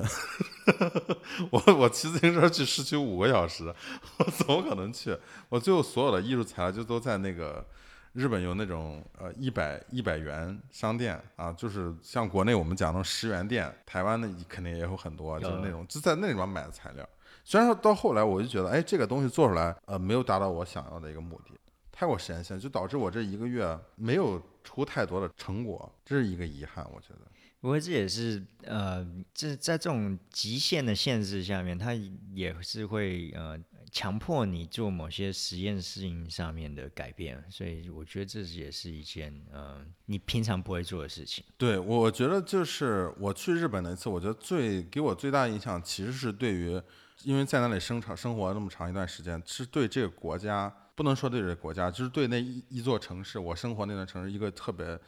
S1: [laughs] 我我骑自行车去市区五个小时，[laughs] 我怎么可能去？我最后所有的艺术材料就都在那个日本有那种呃一百一百元商店啊，就是像国内我们讲的十元店，台湾的肯定也有很多，就是那种就在那里面买的材料。虽然说到后来，我就觉得，哎，这个东西做出来，呃，没有达到我想要的一个目的，太过实验性，就导致我这一个月没有出太多的成果，这是一个遗憾，我觉得。
S2: 不过这也是，呃，这在这种极限的限制下面，它也是会，呃，强迫你做某些实验事情上面的改变，所以我觉得这也是一件，呃，你平常不会做的事情。
S1: 对，我觉得就是我去日本那次，我觉得最给我最大印象，其实是对于。因为在那里生长生活那么长一段时间，是对这个国家不能说对这个国家，就是对那一一座城市，我生活那段城市一个特别，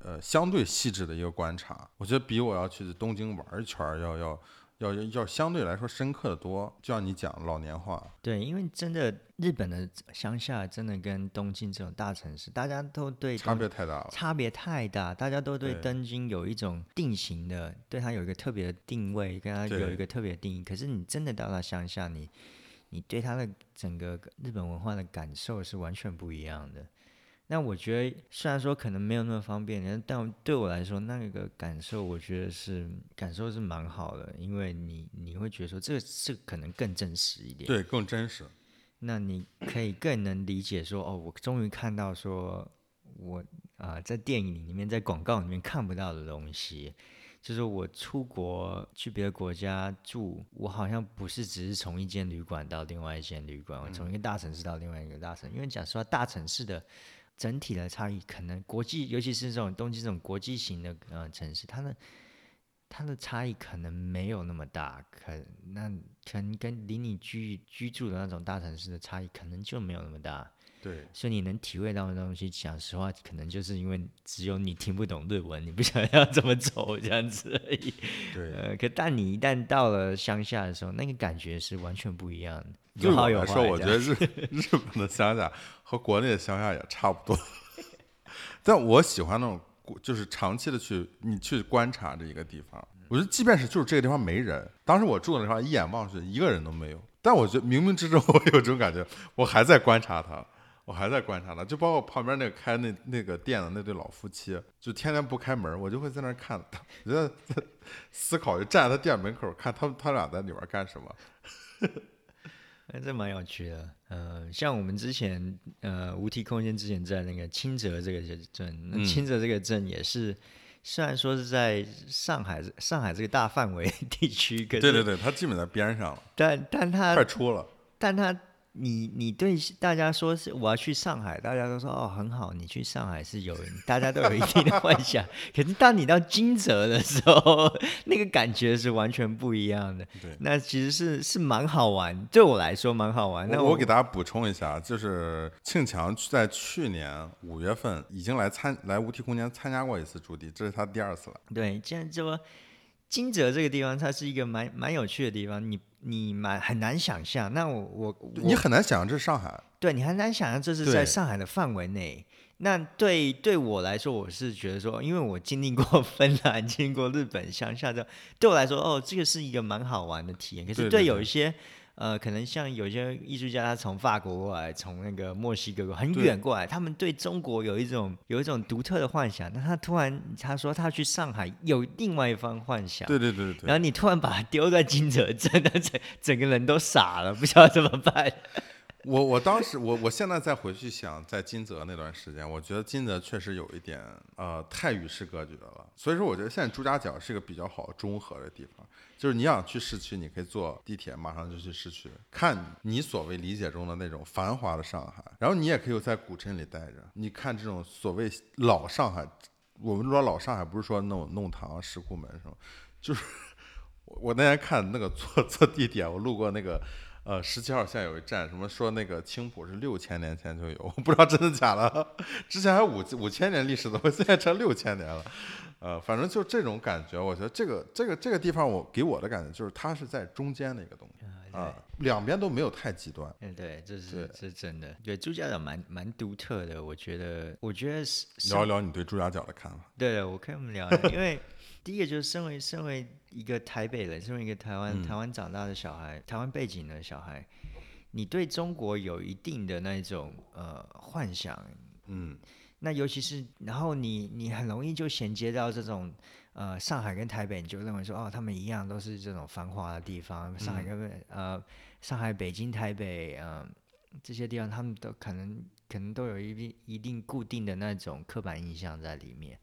S1: 呃，相对细致的一个观察。我觉得比我要去东京玩一圈要要。要要相对来说深刻的多，就像你讲老年化。
S2: 对，因为真的日本的乡下真的跟东京这种大城市，大家都对
S1: 差别太大了，
S2: 差别太大，大家都对东京有一种定型的，对它有一个特别的定位，跟它有一个特别的定义。可是你真的到了乡下，你你对它的整个日本文化的感受是完全不一样的。那我觉得，虽然说可能没有那么方便，但对我来说，那个感受，我觉得是感受是蛮好的，因为你你会觉得说，这个这可能更真实一点，
S1: 对，更真实。
S2: 那你可以更能理解说，哦，我终于看到说，我啊，在电影里面，在广告里面看不到的东西，就是我出国去别的国家住，我好像不是只是从一间旅馆到另外一间旅馆，我从一个大城市到另外一个大城市，因为讲实话，大城市的。整体的差异可能国际，尤其是这种东京这种国际型的呃城市，它的它的差异可能没有那么大，可那可能跟离你居居住的那种大城市的差异可能就没有那么大。
S1: 对，
S2: 所以你能体会到的东西，讲实话，可能就是因为只有你听不懂日文，你不想要怎么走这样子而已。
S1: 对，
S2: 呃，可但你一旦到了乡下的时候，那个感觉是完全不一样的。
S1: 对
S2: 我
S1: 来说，我觉得日 [laughs] 日本的乡下和国内的乡下也差不多。[laughs] 但我喜欢那种，就是长期的去你去观察这一个地方。我觉得，即便是就是这个地方没人，当时我住的地方一眼望去一个人都没有，但我觉得冥冥之中 [laughs] 我有这种感觉，我还在观察他，我还在观察他。就包括旁边那个开那那个店的那对老夫妻，就天天不开门，我就会在那儿看他，我觉得思考，就站在他店门口看他们他俩在里边干什么。
S2: 哎，这蛮有趣的。呃，像我们之前呃无题空间之前在那个清泽这个镇，那清泽这个镇也是虽然说是在上海上海这个大范围 [laughs] 地区，可是
S1: 对对对，它基本在边上了，
S2: 但但它
S1: 快出了。
S2: 但他，你你对大家说是我要去上海，大家都说哦很好，你去上海是有，大家都有一定的幻想。可是当你到金泽的时候，那个感觉是完全不一样的。
S1: 对，
S2: 那其实是是蛮好玩，对我来说蛮好玩。那
S1: 我给大家补充一下，就是庆强在去年五月份已经来参来无题空间参加过一次驻地，这是他第二次了。
S2: 对，既然说金泽这个地方，它是一个蛮蛮有趣的地方，你。你蛮很难想象，那我我
S1: 你很难想象这是上海，
S2: 对你很难想象这是在上海的范围内。那对对我来说，我是觉得说，因为我经历过芬兰，经历过日本乡下的对我来说，哦，这个是一个蛮好玩的体验。可是对有一些。呃，可能像有些艺术家，他从法国过来，从那个墨西哥很远过来，他们对中国有一种有一种独特的幻想。那他突然他说他去上海有另外一番幻想，
S1: 对对对对。
S2: 然后你突然把他丢在金泽，真的整整个人都傻了，不知道怎么办。
S1: 我我当时我我现在再回去想，在金泽那段时间，我觉得金泽确实有一点呃太与世隔绝了。所以说，我觉得现在朱家角是一个比较好中和的地方。就是你想去市区，你可以坐地铁，马上就去市区，看你所谓理解中的那种繁华的上海。然后你也可以在古镇里待着，你看这种所谓老上海。我们说老上海，不是说那种弄堂、石库门什么，就是 [laughs] 我那天看那个坐坐地铁，我路过那个呃十七号线有一站，什么说那个青浦是六千年前就有，我不知道真的假的。[laughs] 之前还五五千年历史的，我现在成六千年了。呃，反正就这种感觉，我觉得这个这个这个地方，我给我的感觉就是它是在中间的一个东西啊，两边都没有太极端。
S2: 嗯，对，这是是真的。对朱家角蛮蛮独特的，我觉得，我觉得是
S1: 聊一聊你对朱家角的看法。
S2: 对，我可以我们聊，因为第一个就是身为身为一个台北人，身为一个台湾台湾长大的小孩，台湾背景的小孩，你对中国有一定的那种呃幻想，
S1: 嗯。
S2: 那尤其是，然后你你很容易就衔接到这种，呃，上海跟台北，你就认为说，哦，他们一样都是这种繁华的地方。上海跟呃，上海、北京、台北，嗯，这些地方，他们都可能可能都有一定一定固定的那种刻板印象在里面。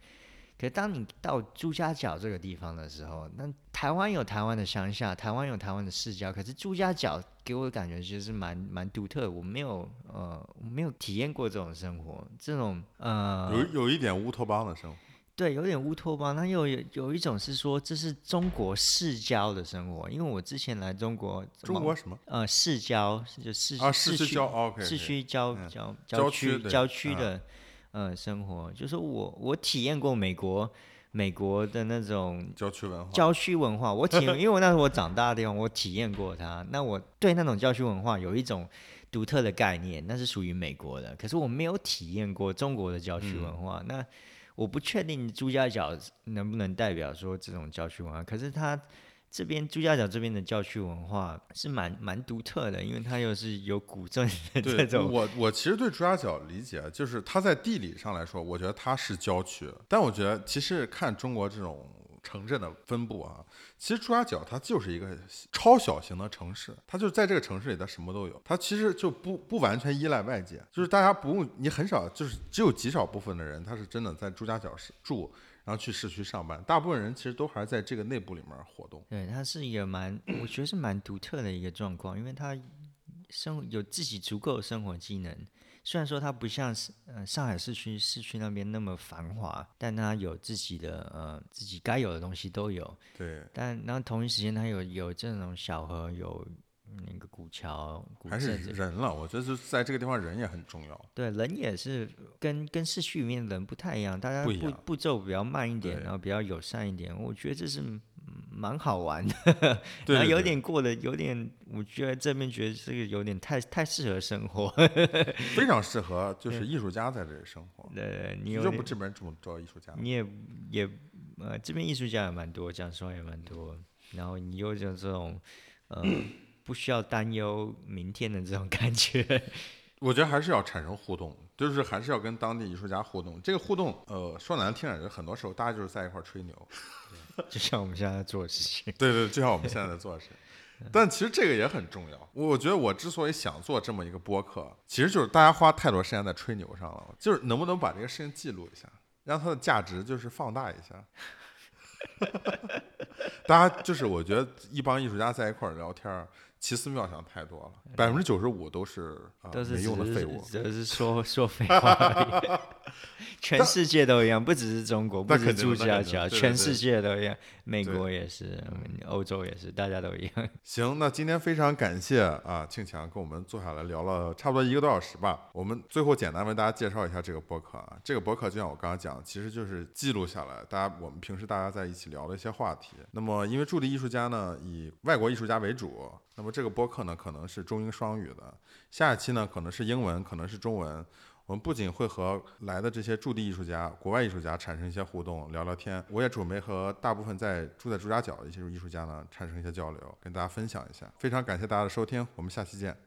S2: 可当你到朱家角这个地方的时候，那台湾有台湾的乡下，台湾有台湾的市郊，可是朱家角给我的感觉其实是蛮蛮独特，我没有呃没有体验过这种生活，这种呃
S1: 有有一点乌托邦的生活，
S2: 对，有点乌托邦，那又有有一种是说这是中国市郊的生活，因为我之前来中国，
S1: 中国什么
S2: 呃市郊就市
S1: 啊市
S2: 区
S1: 郊
S2: 市区郊郊郊区郊区的。呃，生活就是我，我体验过美国，美国的那种
S1: 郊区文化。
S2: 郊区文化，我体，[laughs] 因为我那是我长大的地方，我体验过它。那我对那种郊区文化有一种独特的概念，那是属于美国的。可是我没有体验过中国的郊区文化。那我不确定朱家角能不能代表说这种郊区文化。可是它。这边朱家角这边的教区文化是蛮蛮独特的，因为它又是有古镇的这种。
S1: 我我其实对朱家角理解，就是它在地理上来说，我觉得它是郊区。但我觉得其实看中国这种城镇的分布啊，其实朱家角它就是一个超小型的城市，它就在这个城市里，它什么都有。它其实就不不完全依赖外界，就是大家不用你很少，就是只有极少部分的人，他是真的在朱家角是住。然后去市区上班，大部分人其实都还是在这个内部里面活动。
S2: 对，它是一个蛮，我觉得是蛮独特的一个状况，因为它生有自己足够的生活技能。虽然说它不像是呃上海市区市区那边那么繁华，但它有自己的呃自己该有的东西都有。
S1: 对。
S2: 但然后同一时间，它有有这种小河有。那个古桥，
S1: 还是人了。我觉得是在这个地方，人也很重要。
S2: 对，人也是跟跟市区里面的人不太一样，大家步步骤比较慢一点，然后比较友善一点。我觉得这是蛮好玩的。[laughs] 然后有点过的有点，我觉得这边觉得这个有点太太适合生活，
S1: 非常适合 [laughs] 就是艺术家在这里生活。
S2: 对，你
S1: 就不这边这么多艺术家，
S2: 你也也呃这边艺术家也蛮多，讲实话也蛮多。然后你又有这种呃。[clears throat] 不需要担忧明天的这种感觉，[laughs]
S1: 我觉得还是要产生互动，就是还是要跟当地艺术家互动。这个互动，呃，说难听点，就很多时候大家就是在一块吹牛，[laughs]
S2: 就像我们现在在做的事情。[laughs]
S1: 对对，就像我们现在在做的事情。但其实这个也很重要。我觉得我之所以想做这么一个播客，其实就是大家花太多时间在吹牛上了，就是能不能把这个事情记录一下？让它的价值就是放大一下。大家就是我觉得一帮艺术家在一块儿聊天儿，奇思妙想太多了，百分之九十五都是啊
S2: 都是
S1: 没用的废物。
S2: 都是说 [laughs] 说废话而已。[laughs] 全世界都一样，不只是中国，不
S1: 那
S2: 只是家桥，
S1: 对对对
S2: 全世界都一样，美国也是，欧洲也是，大家都一样。[laughs]
S1: 行，那今天非常感谢啊，庆强跟我们坐下来聊了差不多一个多小时吧。我们最后简单为大家介绍一下这个播客啊，这个播客就像我刚刚讲，其实就是记录下来大家我们平时大家在一起聊的一些话题。那么因为驻地艺术家呢以外国艺术家为主，那么这个播客呢可能是中英双语的，下一期呢可能是英文，可能是中文。我们不仅会和来的这些驻地艺术家、国外艺术家产生一些互动、聊聊天，我也准备和大部分在住在朱家角的一些艺术家呢产生一些交流，跟大家分享一下。非常感谢大家的收听，我们下期见。